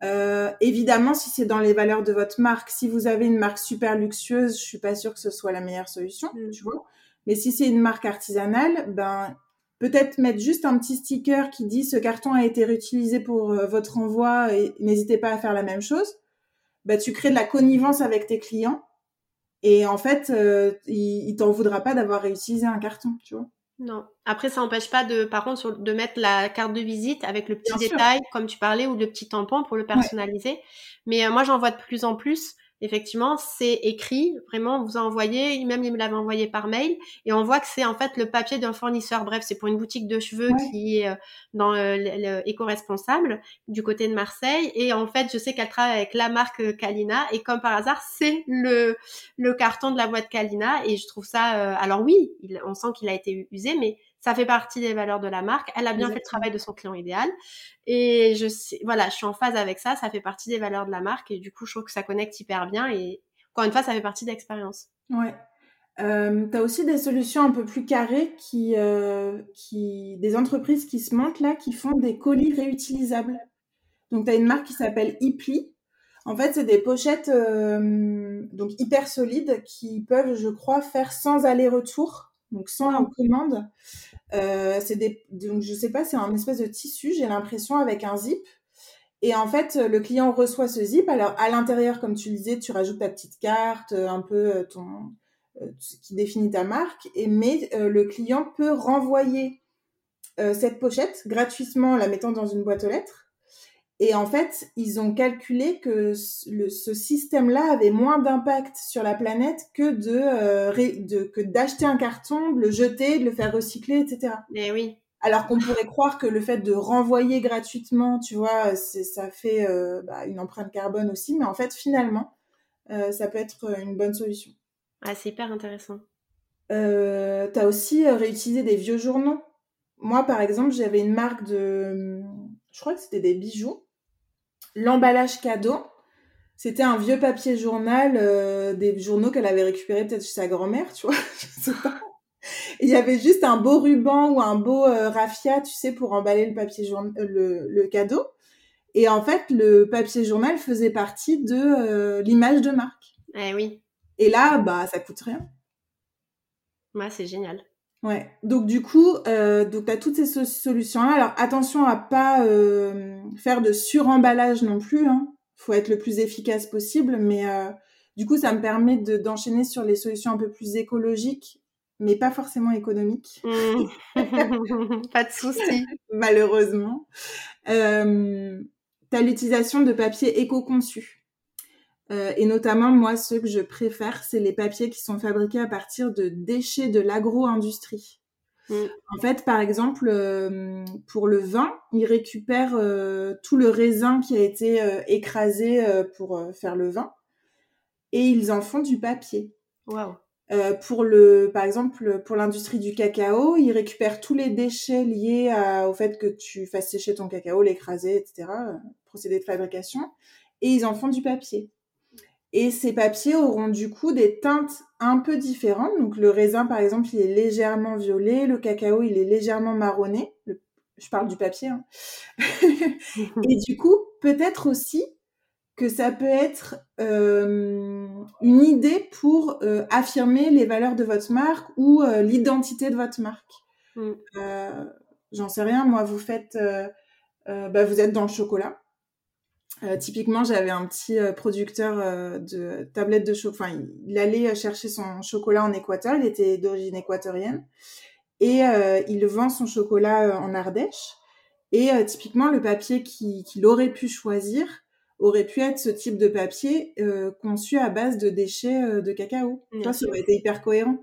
Euh, évidemment, si c'est dans les valeurs de votre marque, si vous avez une marque super luxueuse, je suis pas sûre que ce soit la meilleure solution, mm. tu vois. Mais si c'est une marque artisanale, ben peut-être mettre juste un petit sticker qui dit ce carton a été réutilisé pour euh, votre envoi et n'hésitez pas à faire la même chose. Ben, tu crées de la connivence avec tes clients et en fait, euh, il, il t'en voudra pas d'avoir réutilisé un carton, tu vois. Non. Après, ça n'empêche pas de, par contre, de mettre la carte de visite avec le petit détail, comme tu parlais, ou le petit tampon pour le personnaliser. Mais euh, moi, j'en vois de plus en plus effectivement, c'est écrit, vraiment, vous envoyez, même il me l'avait envoyé par mail, et on voit que c'est en fait le papier d'un fournisseur. Bref, c'est pour une boutique de cheveux qui est euh, dans euh, l'éco-responsable du côté de Marseille, et en fait, je sais qu'elle travaille avec la marque Kalina, et comme par hasard, c'est le, le carton de la boîte Kalina, et je trouve ça, euh, alors oui, on sent qu'il a été usé, mais ça fait partie des valeurs de la marque. Elle a bien fait le travail de son client idéal. Et je sais, voilà, je suis en phase avec ça. Ça fait partie des valeurs de la marque. Et du coup, je trouve que ça connecte hyper bien. Et encore une fois, ça fait partie de l'expérience. Ouais. Euh, tu as aussi des solutions un peu plus carrées qui, euh, qui, des entreprises qui se montent là, qui font des colis réutilisables. Donc, tu as une marque qui s'appelle Ipli. En fait, c'est des pochettes euh, donc hyper solides qui peuvent, je crois, faire sans aller-retour donc sans en commande. Euh, c'est des, donc je sais pas, c'est un espèce de tissu, j'ai l'impression, avec un zip. Et en fait, le client reçoit ce zip. Alors, à l'intérieur, comme tu le disais, tu rajoutes ta petite carte, un peu ton, ce qui définit ta marque. Et, mais le client peut renvoyer cette pochette gratuitement en la mettant dans une boîte aux lettres. Et en fait, ils ont calculé que ce système-là avait moins d'impact sur la planète que de, que d'acheter un carton, de le jeter, de le faire recycler, etc. Mais oui. Alors qu'on pourrait croire que le fait de renvoyer gratuitement, tu vois, ça fait bah, une empreinte carbone aussi, mais en fait, finalement, ça peut être une bonne solution. Ah, c'est hyper intéressant. Euh, tu as aussi réutilisé des vieux journaux. Moi, par exemple, j'avais une marque de, je crois que c'était des bijoux l'emballage cadeau, c'était un vieux papier journal, euh, des journaux qu'elle avait récupéré peut-être chez sa grand-mère, tu vois, je sais pas. Il y avait juste un beau ruban ou un beau euh, raffia, tu sais, pour emballer le papier journal, euh, le, cadeau. Et en fait, le papier journal faisait partie de l'image de marque. Eh oui. Et là, bah, ça coûte rien. Ouais, c'est génial. Ouais. Donc du coup, euh, donc as toutes ces solutions-là. Alors attention à pas euh, faire de suremballage non plus. Hein. Faut être le plus efficace possible, mais euh, du coup, ça me permet de d'enchaîner sur les solutions un peu plus écologiques, mais pas forcément économiques. Mmh. pas de souci. Malheureusement, euh, tu as l'utilisation de papier éco-conçu. Euh, et notamment, moi, ce que je préfère, c'est les papiers qui sont fabriqués à partir de déchets de l'agro-industrie. Mm. En fait, par exemple, euh, pour le vin, ils récupèrent euh, tout le raisin qui a été écrasé pour faire le vin et ils en font du papier. Wow. pour le, par exemple, pour l'industrie du cacao, ils récupèrent tous les déchets liés au fait que tu fasses sécher ton cacao, l'écraser, etc., procédé de fabrication, et ils en font du papier. Et ces papiers auront du coup des teintes un peu différentes. Donc le raisin, par exemple, il est légèrement violet, le cacao, il est légèrement marronné. Je parle du papier. Hein. et du coup, peut-être aussi que ça peut être euh, une idée pour euh, affirmer les valeurs de votre marque ou euh, l'identité de votre marque. Mm. J'en sais rien, moi, vous faites, bah, vous êtes dans le chocolat. Euh, typiquement, j'avais un petit euh, producteur euh, de tablettes de chocolat. Enfin, il, allait chercher son chocolat en Équateur. Il était d'origine équatorienne. Et il vend son chocolat en Ardèche. Et typiquement, le papier qu'il aurait pu choisir aurait pu être ce type de papier conçu à base de déchets de cacao. ça aurait été hyper cohérent.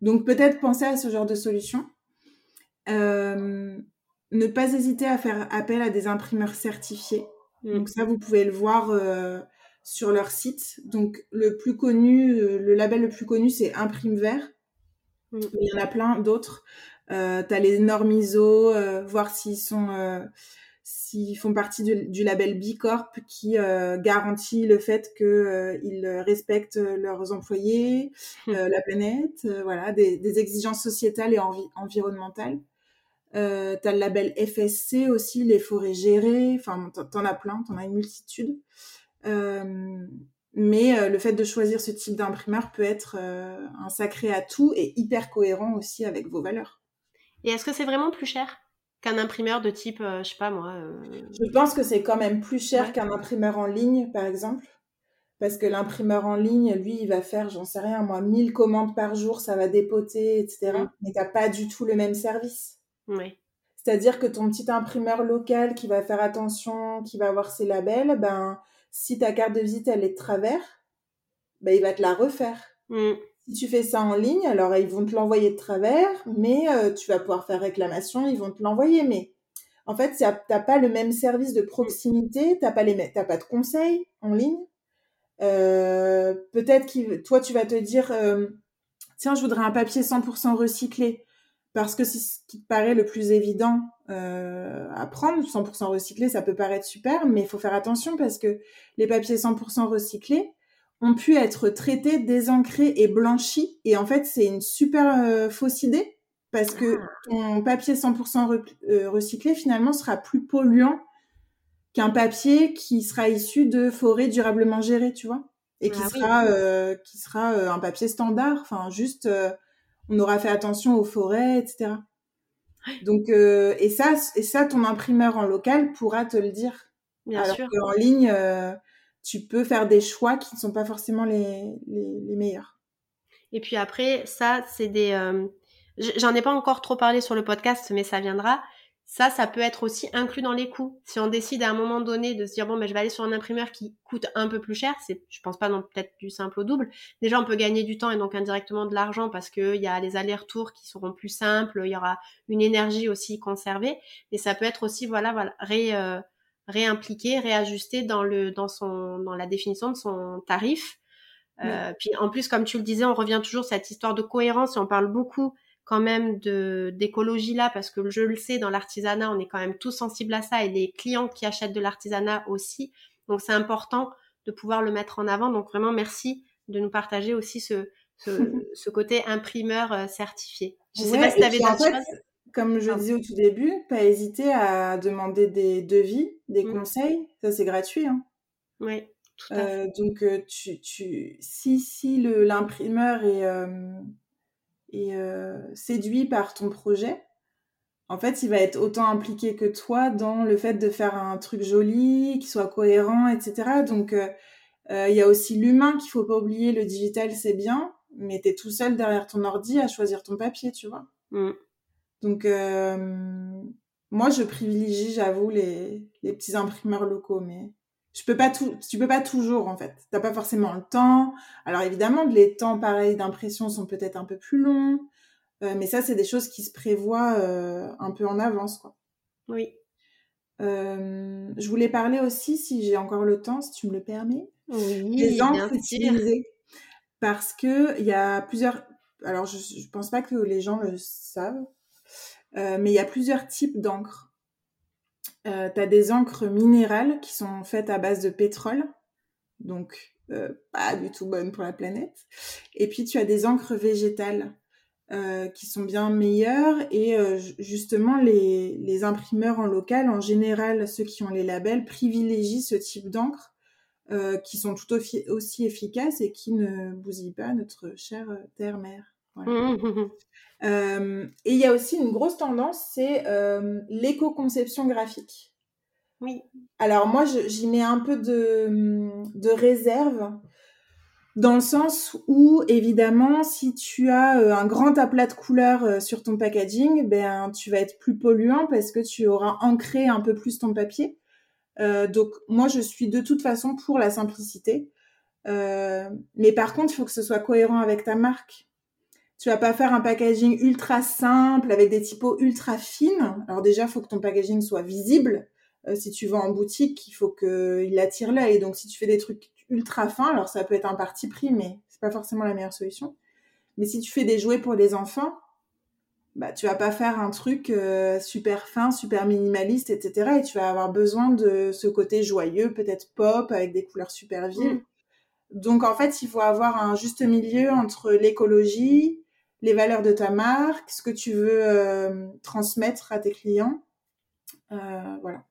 Donc, peut-être penser à ce genre de solution. Euh, ne pas hésiter à faire appel à des imprimeurs certifiés. Mm. Donc ça, vous pouvez le voir euh, sur leur site. Donc le plus connu, euh, le label le plus connu, c'est Imprime Vert. Mm. Il y en a plein d'autres. Euh, tu as les normes ISO, euh, voir s'ils sont s'ils font partie du, label B Corp qui garantit le fait qu'ils respectent leurs employés, mm. la planète, voilà, des, des, exigences sociétales et environnementales. Euh, t'as le label FSC aussi, les forêts gérées. Enfin, t'en as plein, t'en as une multitude. Euh, mais euh, le fait de choisir ce type d'imprimeur peut être un sacré atout et hyper cohérent aussi avec vos valeurs. Et est-ce que c'est vraiment plus cher qu'un imprimeur de type, je sais pas moi Je pense que c'est quand même plus cher qu'un imprimeur en ligne, par exemple. Parce que l'imprimeur en ligne, lui, il va faire, j'en sais rien, moi, 1000 commandes par jour, ça va dépoter, etc. Mm. Mais t'as pas du tout le même service. C'est-à-dire que ton petit imprimeur local qui va faire attention, qui va avoir ses labels, ben, si ta carte de visite, elle est de travers, ben, il va te la refaire. Mm. Si tu fais ça en ligne, alors ils vont te l'envoyer de travers, mais euh, tu vas pouvoir faire réclamation, ils vont te l'envoyer. Mais en fait, tu n'as pas le même service de proximité, tu n'as pas, pas de conseils en ligne. Euh, peut-être que toi, tu vas te dire, euh, tiens, je voudrais un papier 100% recyclé parce que c'est ce qui te paraît le plus évident euh, à prendre. 100% recyclé, ça peut paraître super, mais il faut faire attention parce que les papiers 100% recyclés ont pu être traités, désancrés et blanchis. Et en fait, c'est une super euh, fausse idée parce que ah. ton papier 100% euh, recyclé, finalement, sera plus polluant qu'un papier qui sera issu de forêts durablement gérées, tu vois, et qui ah sera euh, qui sera un papier standard, enfin juste on aura fait attention aux forêts, etc. Donc, euh, et ça, et ça, ton imprimeur en local pourra te le dire. Bien Alors sûr. qu'en ligne, euh, tu peux faire des choix qui ne sont pas forcément les, les, les meilleurs. Et puis après, ça, c'est des. euh, J'en ai pas encore trop parlé sur le podcast, mais ça viendra. Ça, ça peut être aussi inclus dans les coûts. Si on décide à un moment donné de se dire bon, ben je vais aller sur un imprimeur qui coûte un peu plus cher, c'est, je pense pas non peut-être du simple au double. Déjà, on peut gagner du temps et donc indirectement de l'argent parce que il y a les allers-retours qui seront plus simples, il y aura une énergie aussi conservée. Mais ça peut être aussi voilà, voilà, ré, euh, réimpliqué, réajusté dans le dans son dans la définition de son tarif. Euh, Puis en plus, comme tu le disais, on revient toujours à cette histoire de cohérence et on parle beaucoup quand même de d'écologie là parce que je le sais dans l'artisanat, on est quand même tous sensibles à ça et les clients qui achètent de l'artisanat aussi. Donc c'est important de pouvoir le mettre en avant. Donc vraiment merci de nous partager aussi ce ce, ce côté imprimeur euh, certifié. Je sais Ouais, pas si tu avais d'autres fait, choses. Comme je disais au tout début, pas hésiter à demander des devis, des Mm. conseils. Ça, c'est gratuit. Hein. Oui, tout à fait. Euh, donc, euh, tu, tu, si, si le- l'imprimeur est, euh, est euh, séduit par ton projet, en fait, il va être autant impliqué que toi dans le fait de faire un truc joli, qui soit cohérent, etc. Donc, euh, euh, il y a aussi l'humain qu'il faut pas oublier. Le digital, c'est bien, mais tu es tout seul derrière ton ordi à choisir ton papier, tu vois. Mm. Donc, euh, moi, je privilégie, j'avoue, les, les petits imprimeurs locaux, mais je peux pas tout, tu peux pas toujours, en fait. T'as pas forcément le temps. Alors, évidemment, les temps, pareils, d'impression sont peut-être un peu plus longs, euh, mais ça, c'est des choses qui se prévoient euh, un peu en avance, quoi. Oui. Euh, je voulais parler aussi, si j'ai encore le temps, si tu me le permets, Oui, des encres utilisées. Parce que il y a plusieurs. Alors, je, je pense pas que les gens le savent, mais il y a plusieurs types d'encre. Euh, tu as des encres minérales qui sont faites à base de pétrole, donc euh, pas du tout bonnes pour la planète. Et puis tu as des encres végétales euh, qui sont bien meilleures. Et ju- justement, les, imprimeurs en local, en général, ceux qui ont les labels, privilégient ce type d'encre qui sont tout aussi, efficaces et qui ne bousillent pas notre chère terre-mère. Voilà. Mhm. Euh, et il y a aussi une grosse tendance, c'est euh, l'éco-conception graphique. Oui. Alors moi, j'y mets un peu de, de réserve, dans le sens où, évidemment, si tu as euh, un grand aplat de couleurs sur ton packaging, ben, tu vas être plus polluant parce que tu auras ancré un peu plus ton papier. Euh, donc moi, je suis de toute façon pour la simplicité. Euh, mais par contre, il faut que ce soit cohérent avec ta marque. Tu vas pas faire un packaging ultra simple avec des typos ultra fines. Alors déjà, il faut que ton packaging soit visible. Euh, si tu vas en boutique, il faut qu'il attire l'œil. Donc si tu fais des trucs ultra fins, alors ça peut être un parti pris, mais c'est pas forcément la meilleure solution. Mais si tu fais des jouets pour les enfants, bah tu vas pas faire un truc euh, super fin, super minimaliste, etc. Et tu vas avoir besoin de ce côté joyeux, peut-être pop, avec des couleurs super vives. Mm. Donc en fait, il faut avoir un juste milieu entre l'écologie, les valeurs de ta marque, ce que tu veux euh, transmettre à tes clients. Euh, voilà.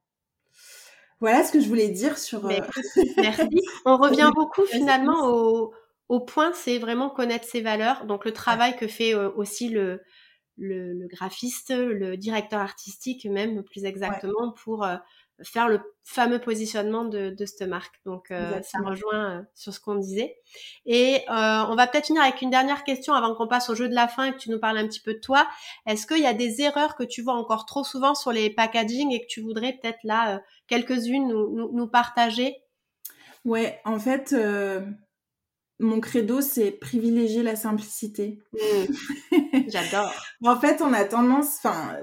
Voilà ce que je voulais dire sur. Mais euh, merci. On revient beaucoup finalement au, au point, c'est vraiment connaître ses valeurs. Donc le travail que fait aussi le, le, le graphiste, le directeur artistique même plus exactement pour faire le fameux positionnement de, de cette marque. Donc euh, ça rejoint euh, sur ce qu'on disait. Et euh, on va peut-être finir avec une dernière question avant qu'on passe au jeu de la fin et que tu nous parles un petit peu de toi. Est-ce qu'il y a des erreurs que tu vois encore trop souvent sur les packaging et que tu voudrais peut-être là euh, quelques-unes nous, nous, nous partager? Ouais, en fait, mon credo, c'est privilégier la simplicité. Mm. J'adore. En fait, on a tendance, enfin,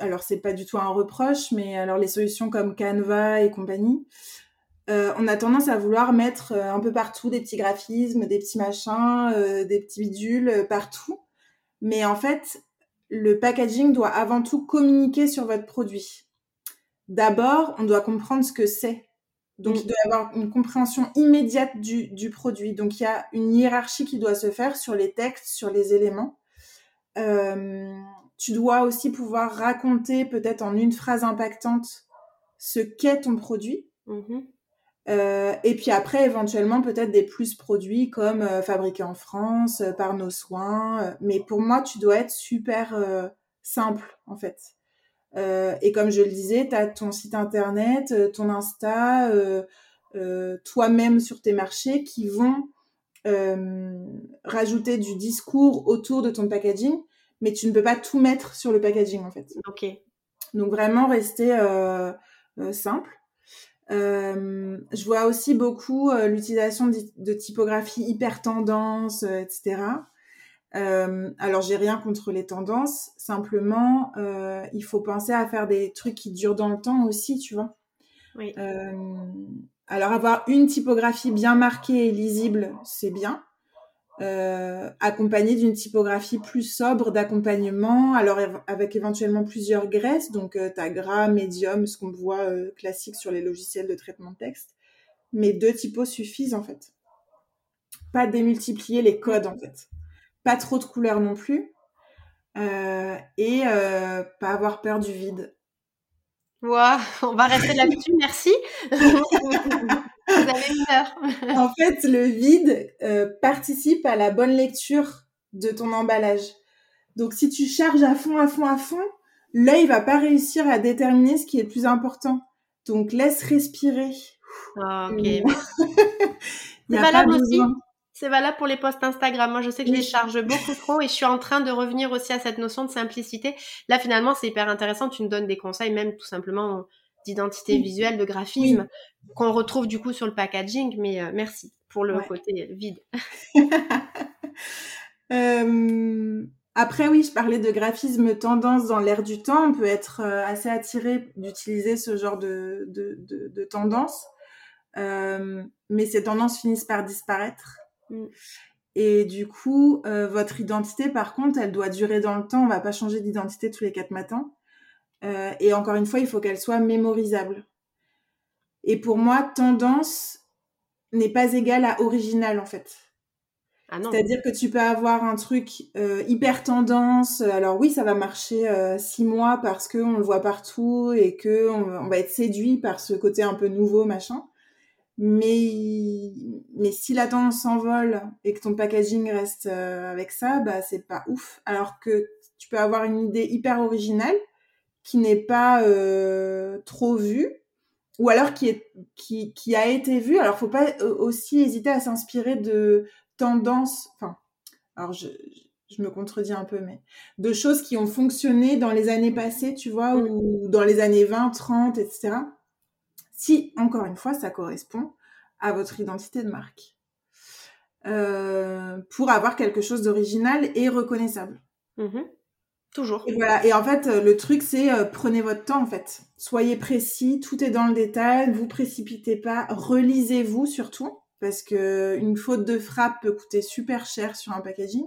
alors c'est pas du tout un reproche, mais alors les solutions comme Canva et compagnie, euh, on a tendance à vouloir mettre euh, un peu partout des petits graphismes, des petits machins, euh, des petits bidules partout. Mais en fait, le packaging doit avant tout communiquer sur votre produit. D'abord, on doit comprendre ce que c'est. Donc, il doit y avoir une compréhension immédiate du, du produit. Donc, il y a une hiérarchie qui doit se faire sur les textes, sur les éléments. Euh, tu dois aussi pouvoir raconter peut-être en une phrase impactante ce qu'est ton produit. Mhm. Euh, et puis après, éventuellement, peut-être des plus produits comme euh, fabriqués en France, euh, par nos soins. Euh, mais pour moi, tu dois être super simple en fait. et comme je le disais, tu as ton site internet, ton Insta, toi-même sur tes marchés qui vont rajouter du discours autour de ton packaging, mais tu ne peux pas tout mettre sur le packaging en fait. Ok. Donc vraiment rester simple. Euh, je vois aussi beaucoup euh, l'utilisation de, typographie hyper tendance, euh, etc. alors j'ai rien contre les tendances, simplement il faut penser à faire des trucs qui durent dans le temps aussi, tu vois. Oui. alors avoir une typographie bien marquée et lisible, c'est bien. Euh, accompagné d'une typographie plus sobre d'accompagnement, alors avec éventuellement plusieurs graisses, donc euh, tu as gras, médium, ce qu'on voit euh, classique sur les logiciels de traitement de texte, mais deux typos suffisent en fait. Pas démultiplier les codes en fait. Pas trop de couleurs non plus, et pas avoir peur du vide. Wow, on va rester là-dessus, merci. Heure. en fait, le vide euh, participe à la bonne lecture de ton emballage. Donc, si tu charges à fond, à fond, à fond, l'œil va pas réussir à déterminer ce qui est le plus important. Donc, laisse respirer. Ah, ok. C'est valable aussi. C'est valable pour les posts Instagram. Moi, je sais que je les charge beaucoup trop et je suis en train de revenir aussi à cette notion de simplicité. Là, finalement, c'est hyper intéressant. Tu nous donnes des conseils, même tout simplement d'identité visuelle, de graphisme, qu'on retrouve du coup sur le packaging. Mais euh, merci pour le côté vide. Euh, après, oui, je parlais de graphisme tendance dans l'air du temps. On peut être euh, assez attiré d'utiliser ce genre de, de, tendance. mais ces tendances finissent par disparaître. Mm. Et du coup, votre identité, par contre, elle doit durer dans le temps. On va pas changer d'identité tous les quatre matins. Euh, et encore une fois, il faut qu'elle soit mémorisable. Et pour moi, tendance n'est pas égale à original, en fait. Ah C'est-à-dire que tu peux avoir un truc euh, hyper tendance. Alors oui, ça va marcher euh, six mois parce qu'on le voit partout et que on, va être séduit par ce côté un peu nouveau, machin. Mais, mais si la tendance s'envole et que ton packaging reste avec ça, bah c'est pas ouf. Alors que tu peux avoir une idée hyper originale qui n'est pas euh, trop vu ou alors qui, est, qui, qui a été vu. Alors, faut pas euh, aussi hésiter à s'inspirer de tendances, enfin, alors je, je, me contredis un peu, mais de choses qui ont fonctionné dans les années passées, tu vois, ou dans les années 20, 30, etc. Si, encore une fois, ça correspond à votre identité de marque. Euh, pour avoir quelque chose d'original et reconnaissable. Mm-hmm. Toujours. Et voilà. Et en fait, euh, le truc, c'est euh, prenez votre temps, en fait. Soyez précis, tout est dans le détail, vous précipitez pas, relisez-vous surtout, parce que une faute de frappe peut coûter super cher sur un packaging.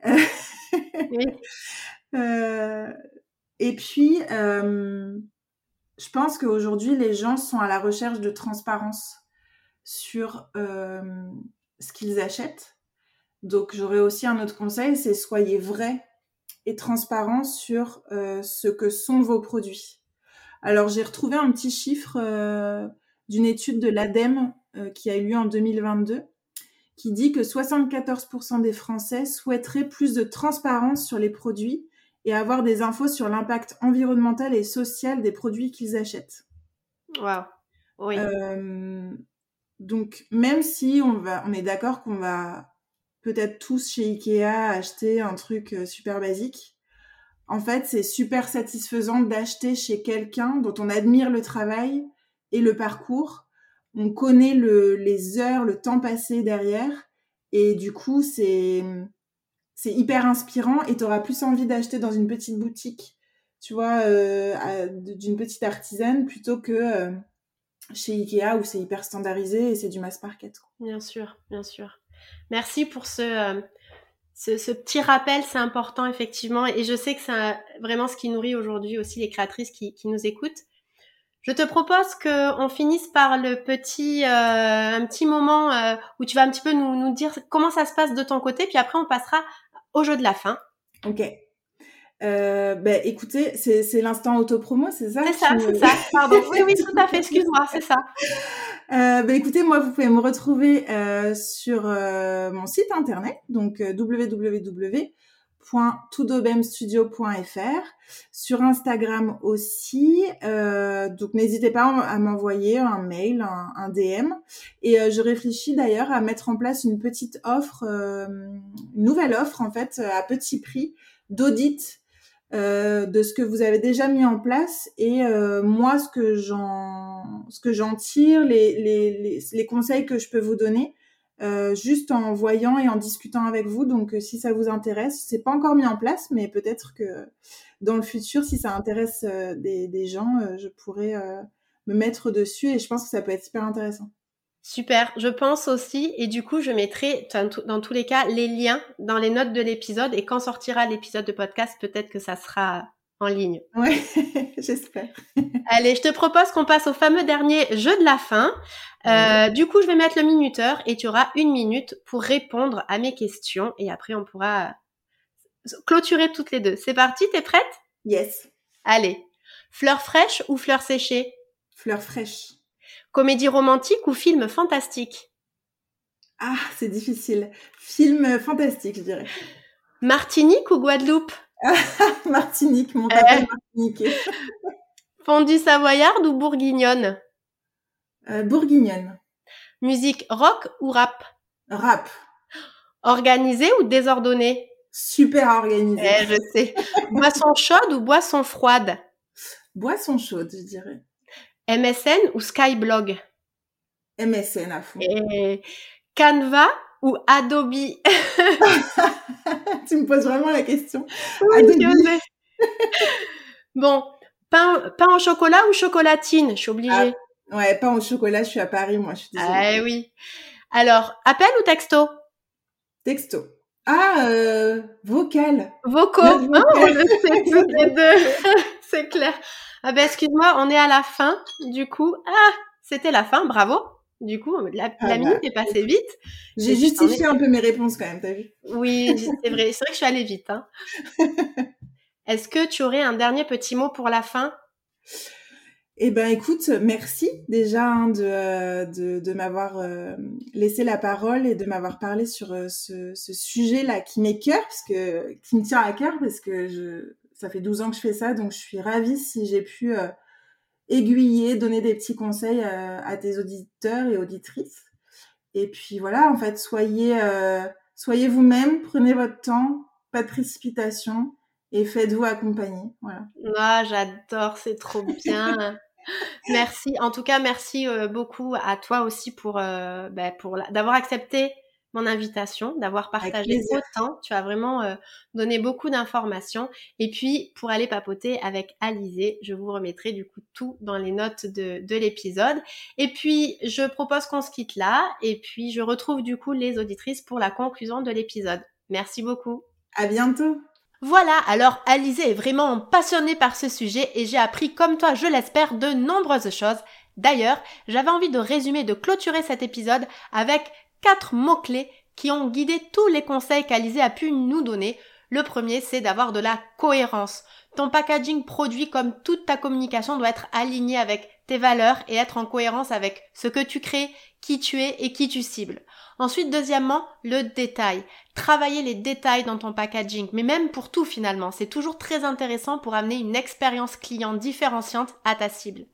Euh, et puis, je pense qu'aujourd'hui, les gens sont à la recherche de transparence sur ce qu'ils achètent. Donc, j'aurais aussi un autre conseil, c'est soyez vrai et transparent sur euh, ce que sont vos produits. Alors j'ai retrouvé un petit chiffre euh, d'une étude de l'ADEME euh, qui a eu lieu en 2022 qui dit que 74% des Français souhaiteraient plus de transparence sur les produits et avoir des infos sur l'impact environnemental et social des produits qu'ils achètent. Wow. Oui. donc même si on va, on est d'accord qu'on va peut-être tous chez Ikea acheter un truc euh, super basique. En fait, c'est super satisfaisant d'acheter chez quelqu'un dont on admire le travail et le parcours. On connaît le, les heures, le temps passé derrière. Et du coup, c'est, c'est hyper inspirant et tu auras plus envie d'acheter dans une petite boutique, tu vois, euh, d'une petite artisane plutôt que euh, chez Ikea où c'est hyper standardisé et c'est du mass market. Bien sûr, bien sûr. Merci pour euh, ce, petit rappel, c'est important effectivement. Et je sais que c'est vraiment ce qui nourrit aujourd'hui aussi les créatrices qui, qui, nous écoutent. Je te propose qu'on finisse par le petit, euh, un petit moment euh, où tu vas un petit peu nous, nous dire comment ça se passe de ton côté, puis après on passera au jeu de la fin. Ok. Euh, ben, écoutez, c'est l'instant autopromo, c'est ça C'est ça, c'est ça. Pardon. Oui, oui, tout à fait. Excuse-moi, c'est ça. Euh, ben, écoutez, moi, vous pouvez me retrouver euh, sur euh, mon site internet, donc euh, www www.toudobemstudio.fr, sur Instagram aussi. Euh, donc n'hésitez pas à m'envoyer un mail, un, DM. Et euh, je réfléchis d'ailleurs à mettre en place une petite offre, euh, une nouvelle offre en fait à petit prix d'audit euh, de ce que vous avez déjà mis en place et euh, moi ce que j'en ce que j'en tire les, les, les, les, conseils que je peux vous donner euh, juste en voyant et en discutant avec vous. Donc euh, si ça vous intéresse c'est pas encore mis en place mais peut-être que dans le futur si ça intéresse euh, des, des, gens je pourrais me mettre dessus et je pense que ça peut être super intéressant Super, je pense aussi, et du coup, je mettrai dans tous les cas les liens dans les notes de l'épisode, et quand sortira l'épisode de podcast, peut-être que ça sera en ligne. Ouais, j'espère. Allez, je te propose qu'on passe au fameux dernier jeu de la fin. Euh, du coup, je vais mettre le minuteur et tu auras une minute pour répondre à mes questions, et après, on pourra clôturer toutes les deux. C'est parti, t'es prête? Yes. Allez, fleurs fraîches ou fleurs séchées? Fleurs fraîches. Comédie romantique ou film fantastique? Ah, c'est difficile. Film fantastique, je dirais. Martinique ou Guadeloupe? Martinique, mon papa euh... Martinique. Fondue savoyarde ou bourguignonne? Euh, Bourguignonne. Musique rock ou rap? Rap. Organisée ou désordonnée Super organisée. Eh, je sais. boisson chaude ou boisson froide? Boisson chaude, je dirais. MSN ou Skyblog? MSN à fond. Et Canva ou Adobe? Tu me poses vraiment la question. Oui, Adobe. bon, pain, pain au chocolat ou chocolatine? Je suis obligée. Ah, ouais, pain au chocolat, je suis à Paris, moi, je suis désolée. Ah oui. Alors, appel ou texto? Texto. Ah, euh, vocal. Vocaux. Oh, je sais toutes les deux. C'est clair. Ah ben excuse-moi, on est à la fin. Du coup, ah, c'était la fin. Bravo. Du coup, la, Ah la bah, minute est passée vite. J'ai justifié un peu mes réponses quand même, t'as vu Oui, c'est vrai. C'est vrai que je suis allée vite. Hein. Est-ce que tu aurais un dernier petit mot pour la fin? Eh ben, écoute, merci déjà hein, de, euh, de, de m'avoir euh, laissé la parole et de m'avoir parlé sur euh, ce, ce sujet-là qui m'est cœur, parce que qui me tient à cœur, parce que je, ça fait 12 ans que je fais ça, donc je suis ravie si j'ai pu euh, aiguiller, donner des petits conseils à tes auditeurs et auditrices. Et puis voilà, en fait, soyez, soyez vous-même, prenez votre temps, pas de précipitation et faites-vous accompagner. Voilà. Ah, j'adore, c'est trop bien. merci. En tout cas, merci euh, beaucoup à toi aussi pour, euh, pour la- d'avoir accepté mon invitation, d'avoir partagé autant. Tu as vraiment euh, donné beaucoup d'informations. Et puis, pour aller papoter avec Alizé, je vous remettrai du coup tout dans les notes de, de l'épisode. Et puis, je propose qu'on se quitte là. Et puis, je retrouve du coup les auditrices pour la conclusion de l'épisode. Merci beaucoup. À bientôt. Voilà, alors Alizé est vraiment passionnée par ce sujet et j'ai appris comme toi, je l'espère, de nombreuses choses. D'ailleurs, j'avais envie de résumer, de clôturer cet épisode avec quatre mots-clés qui ont guidé tous les conseils qu'Alizé a pu nous donner. Le premier, c'est d'avoir de la cohérence. Ton packaging produit comme toute ta communication doit être aligné avec tes valeurs et être en cohérence avec ce que tu crées, qui tu es et qui tu cibles. Ensuite, deuxièmement, le détail. Travailler les détails dans ton packaging, mais même pour tout finalement. C'est toujours très intéressant pour amener une expérience client différenciante à ta cible.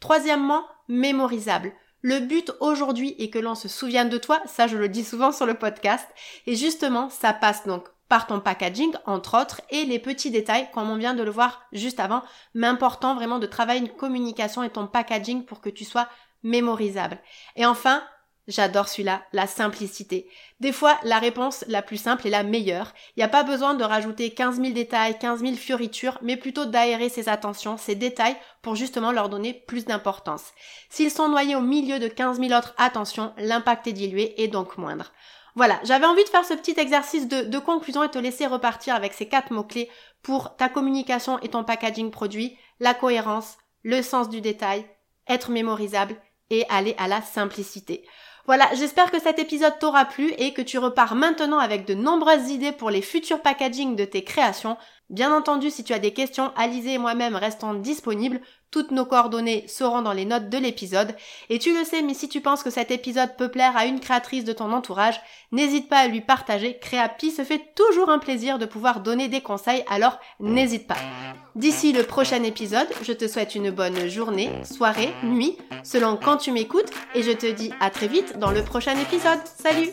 Troisièmement, mémorisable. Le but aujourd'hui est que l'on se souvienne de toi, ça je le dis souvent sur le podcast, et justement ça passe donc par ton packaging entre autres et les petits détails comme on vient de le voir juste avant, mais important vraiment de travailler une communication et ton packaging pour que tu sois mémorisable. Et enfin, J'adore celui-là, la simplicité. Des fois, la réponse la plus simple est la meilleure. Il n'y a pas besoin de rajouter 15 000 détails, 15 000 fioritures, mais plutôt d'aérer ses attentions, ses détails, pour justement leur donner plus d'importance. S'ils sont noyés au milieu de 15 000 autres attentions, l'impact est dilué et donc moindre. Voilà, j'avais envie de faire ce petit exercice de, conclusion et te laisser repartir avec ces quatre mots-clés pour ta communication et ton packaging produit, la cohérence, le sens du détail, être mémorisable et aller à la simplicité. Voilà, j'espère que cet épisode t'aura plu et que tu repars maintenant avec de nombreuses idées pour les futurs packaging de tes créations. Bien entendu, si tu as des questions, Alizé et moi-même restons disponibles. Toutes nos coordonnées seront dans les notes de l'épisode. Et tu le sais, mais si tu penses que cet épisode peut plaire à une créatrice de ton entourage, n'hésite pas à lui partager. Créapi se fait toujours un plaisir de pouvoir donner des conseils, alors n'hésite pas. D'ici le prochain épisode, je te souhaite une bonne journée, soirée, nuit, selon quand tu m'écoutes, et je te dis à très vite dans le prochain épisode. Salut